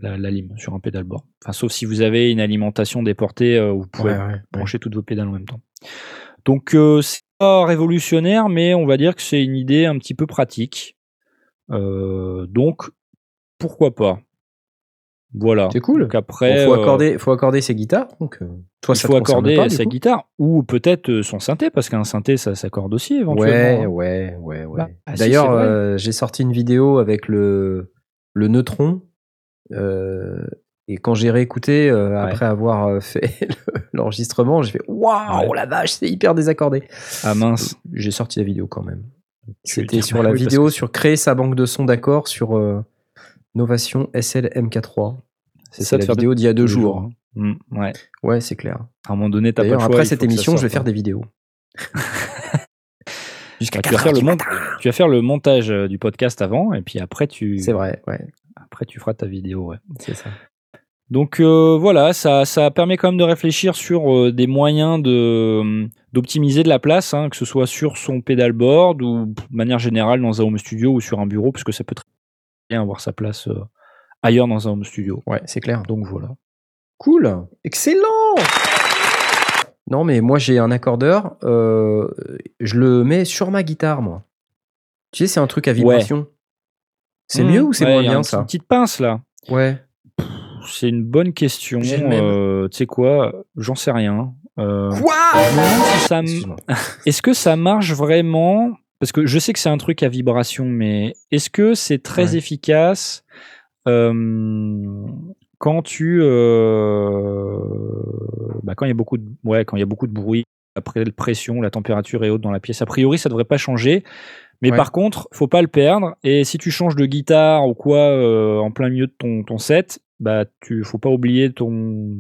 la, la lime, sur un pédalboard. Enfin, sauf si vous avez une alimentation déportée euh, où vous pouvez Ouais, ouais, ouais. brancher toutes vos pédales en même temps. Donc, c'est pas révolutionnaire, mais on va dire que c'est une idée un petit peu pratique. Donc, pourquoi pas? Voilà. C'est cool. Donc après, Il faut, euh, accorder, faut accorder ses guitares. Donc, euh, toi, il ça faut accorder pas, sa guitare ou peut-être euh, son synthé parce qu'un synthé ça s'accorde aussi éventuellement. Ouais, hein. ouais, ouais, ouais. Bah, ah, si, D'ailleurs, j'ai sorti une vidéo avec le, le neutron. euh, et quand j'ai réécouté, euh, après avoir fait le- l'enregistrement, j'ai fait Waouh, Ouais. la vache, c'est hyper désaccordé. Ah mince. J'ai sorti la vidéo quand même. C'était sur bah la oui, vidéo que sur créer sa banque de sons d'accords sur euh, Novation SL MK3. C'est ça de la faire des- vidéo d'il y a deux jours. hein. Mm, ouais. Ouais, c'est clair. À un moment donné, t'as pas le D'ailleurs, choix. après cette émission, je vais faire des vidéos. Jusqu'à Bah, tu, vas 4 faire le du mon- matin. tu vas faire le montage euh, du podcast avant et puis après tu C'est vrai, ouais, après tu feras ta vidéo. Ouais. c'est ça. Donc euh, voilà, ça, ça permet quand même de réfléchir sur euh, des moyens de d'optimiser de la place, hein, que ce soit sur son pedalboard ou de manière générale dans un home studio ou sur un bureau, parce que ça peut avoir sa place euh, ailleurs dans un home studio. Ouais, c'est clair. Donc voilà. Cool, excellent. Non, mais moi j'ai un accordeur, euh, je le mets sur ma guitare, moi. Tu sais, c'est un truc à vibration. C'est Mmh, mieux ou c'est ouais, moins bien un- ça Une petite pince là. Ouais. C'est une bonne question. Euh, tu sais quoi J'en sais rien. Euh, Quoi? Est-ce que ça marche vraiment Parce que je sais que c'est un truc à vibration, mais est-ce que c'est très Ouais. efficace euh, quand tu euh, bah, quand il y a beaucoup de ouais quand il y a beaucoup de bruit après la pression la température est haute dans la pièce? A priori ça devrait pas changer mais Ouais. par contre faut pas le perdre et si tu changes de guitare ou quoi euh, en plein milieu de ton, ton set bah tu faut pas oublier ton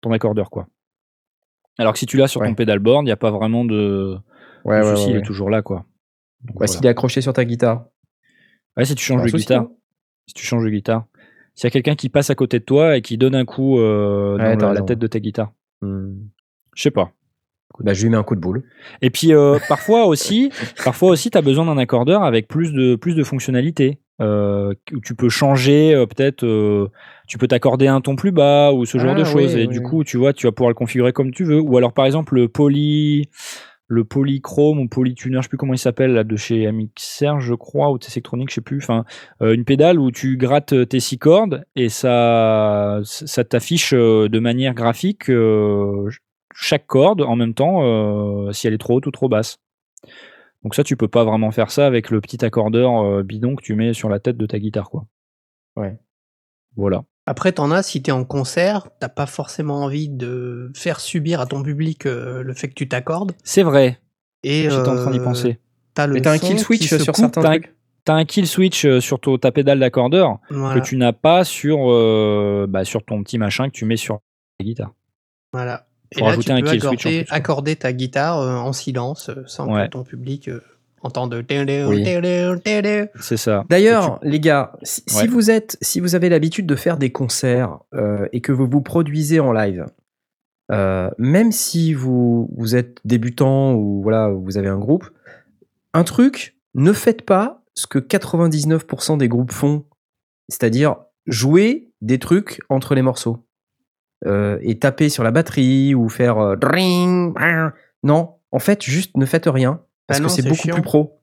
ton accordeur quoi Alors que si tu l'as sur Ouais. ton pédalboard, il n'y a pas vraiment de, Ouais, de souci, il est toujours là, quoi. Donc, Ouais, voilà. S'il est accroché sur ta guitare. Ouais, si tu changes de guitare. Si tu changes de guitare. S'il y a quelqu'un qui passe à côté de toi et qui donne un coup euh, dans Ouais, la- tête de ta guitare. Hmm. Je sais pas. Bah, je lui mets un coup de boule. Et puis euh, parfois aussi, parfois aussi, tu as besoin d'un accordeur avec plus de plus de fonctionnalités. Euh, où tu peux changer euh, peut-être, euh, tu peux t'accorder un ton plus bas ou ce genre Ah, de choses. oui, et oui, du coup, tu vois, tu vas pouvoir le configurer comme tu veux. Ou alors par exemple le poly, le polychrome ou polytuner, je sais plus comment il s'appelle là de chez MXR, je crois, ou Tessectronic, je sais plus. Enfin, euh, une pédale où tu grattes tes six cordes et ça, ça t'affiche euh, de manière graphique euh, chaque corde en même temps euh, si elle est trop haute ou trop basse. Donc ça, tu peux pas vraiment faire ça avec le petit accordeur euh, bidon que tu mets sur la tête de ta guitare, quoi. Ouais. Voilà. Après, t'en as, si t'es en concert, t'as pas forcément envie de faire subir à ton public euh, le fait que tu t'accordes. C'est vrai. Et J'étais en train d'y euh, penser. T'as le Mais t'as un son kill qui switch se sur coupe. certains T'as un, trucs. t'as un kill switch euh, sur ton- ta pédale d'accordeur Voilà. que tu n'as pas sur, euh, bah, sur ton petit machin que tu mets sur la guitare. Voilà. Et Faut là, rajouter tu un peux kill switch en accorder, plus, quoi. accorder ta guitare euh, en silence euh, sans Ouais. que ton public euh, entende. Oui. C'est ça. D'ailleurs, les gars, si, vous êtes, si vous avez l'habitude de faire des concerts euh, et que vous vous produisez en live, euh, même si vous, vous êtes débutant ou voilà, vous avez un groupe, un truc, ne faites pas ce que 99% des groupes font, c'est-à-dire jouer des trucs entre les morceaux Euh, et taper sur la batterie ou faire euh, non, en fait, juste ne faites rien parce Bah que non, c'est c'est beaucoup chiant. plus pro.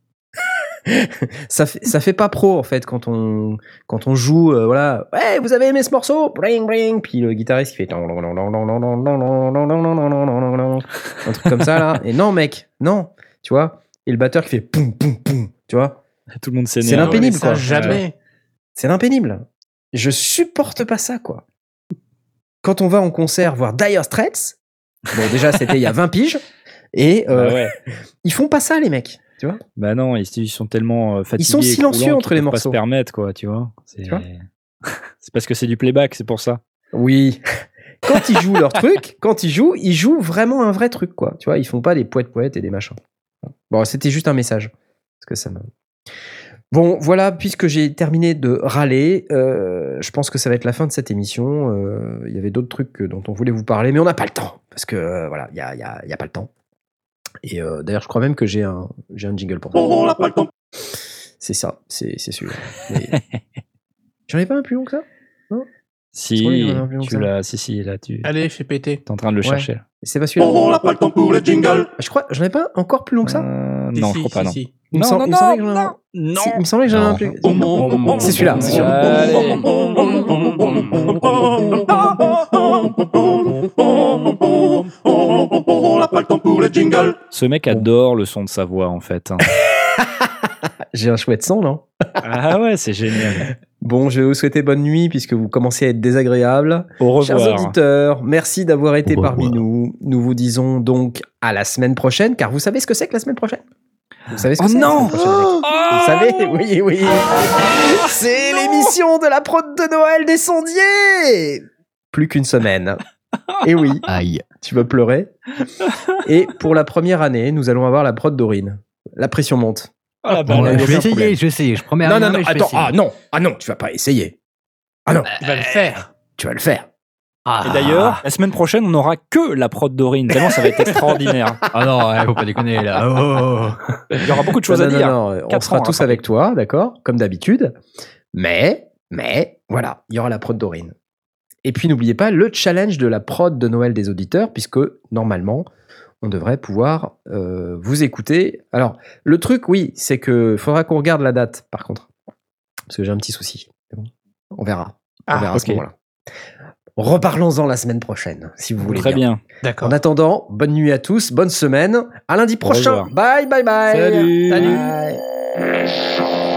ça fait ça fait pas pro en fait quand on quand on joue euh, voilà ouais vous avez aimé ce morceau bring bring puis le guitariste qui fait un truc comme ça là et non mec non tu vois et le batteur qui fait poum poum poum tu vois Tout le monde C'est s'énerve. l'impénible, quoi. Jamais. c'est l'impénible je supporte pas ça quoi quand on va en concert voir Dire Straits bon déjà c'était il y a 20 piges et euh, Bah ouais. ils font pas ça les mecs tu vois Bah non, ils, ils sont tellement euh, fatigués. sont et silencieux entre les peuvent pas morceaux. se permettre, quoi, tu vois. C'est parce que c'est du playback, c'est pour ça. Oui. Quand ils jouent leur truc, quand ils jouent, ils jouent vraiment un vrai truc, quoi. Tu vois, ils font pas des poètes poètes et des machins. Bon, c'était juste un message. Parce que ça me... Bon, voilà, puisque j'ai terminé de râler, euh, je pense que ça va être la fin de cette émission. Euh, Il y avait d'autres trucs dont on voulait vous parler, mais on n'a pas le temps. Parce que, euh, voilà, il n'y a, il y a- il y a pas le temps. Et euh, d'ailleurs, je crois même que j'ai un, j'ai un jingle pour ça. On n'a pas le temps. C'est ça, c'est c'est sûr. Mais... J'en ai pas un plus long que ça Si, long que tu ça. l'as, si, si, là, tu Allez, fais péter. es en train de le Ouais. chercher. C'est pas celui-là On n'a pas le temps pour les jingles. Je crois, j'en ai pas un encore plus long que ça Euh, Si, non, si, je crois pas, si, non. si. Il me non, semble- non, il me non, j'en ai- non, non. Si, il me semblait que j'en ai un Non. plus. Euh, C'est celui-là, c'est celui-là. Le temps pour les jingles. Ce mec adore le son de sa voix, en fait. hein. J'ai un chouette son, non? Ah ouais, c'est génial. Bon, je vais vous souhaiter bonne nuit puisque vous commencez à être désagréable. Au Chers revoir. auditeurs, merci d'avoir été parmi nous. Nous vous disons donc à la semaine prochaine, car vous savez ce que c'est que la semaine prochaine? Vous savez ce que Oh non semaine prochaine, Alex? Vous savez Oui, oui. C'est l'émission de la prod de Noël des sondiers Plus qu'une semaine. Et oui, Aïe. tu vas pleurer. Et pour la première année, nous allons avoir la prod d'Aurine. La pression monte. Ah, la Bon, là, banane. je vais problème. essayer, je vais essayer. Je promets non, rien, non, non, attends, ah non, ah non, tu vas pas essayer. Ah non, Tu vas le faire. tu vas le faire. Ah. Et d'ailleurs, la semaine prochaine, on n'aura que la prod d'Aurine. Tellement ça va être extraordinaire. Ah non, ouais, faut pas déconner là. Oh. Il y aura beaucoup de choses non, à non, dire. non, non, on sera ans, tous hein, avec toi, d'accord, comme d'habitude. Mais, mais, voilà, il y aura la prod d'Aurine. Et puis n'oubliez pas le challenge de la prod de Noël des auditeurs, puisque normalement, on devrait pouvoir euh, vous écouter. Alors, le truc, oui, c'est que faudra qu'on regarde la date, par contre, parce que j'ai un petit souci. Mais bon, on verra. On Ah, verra à ce moment-là. Reparlons-en la semaine prochaine, si vous voulez. Très bien. D'accord. En attendant, bonne nuit à tous, bonne semaine. À lundi prochain. Bye, bye, bye. Salut. Bye.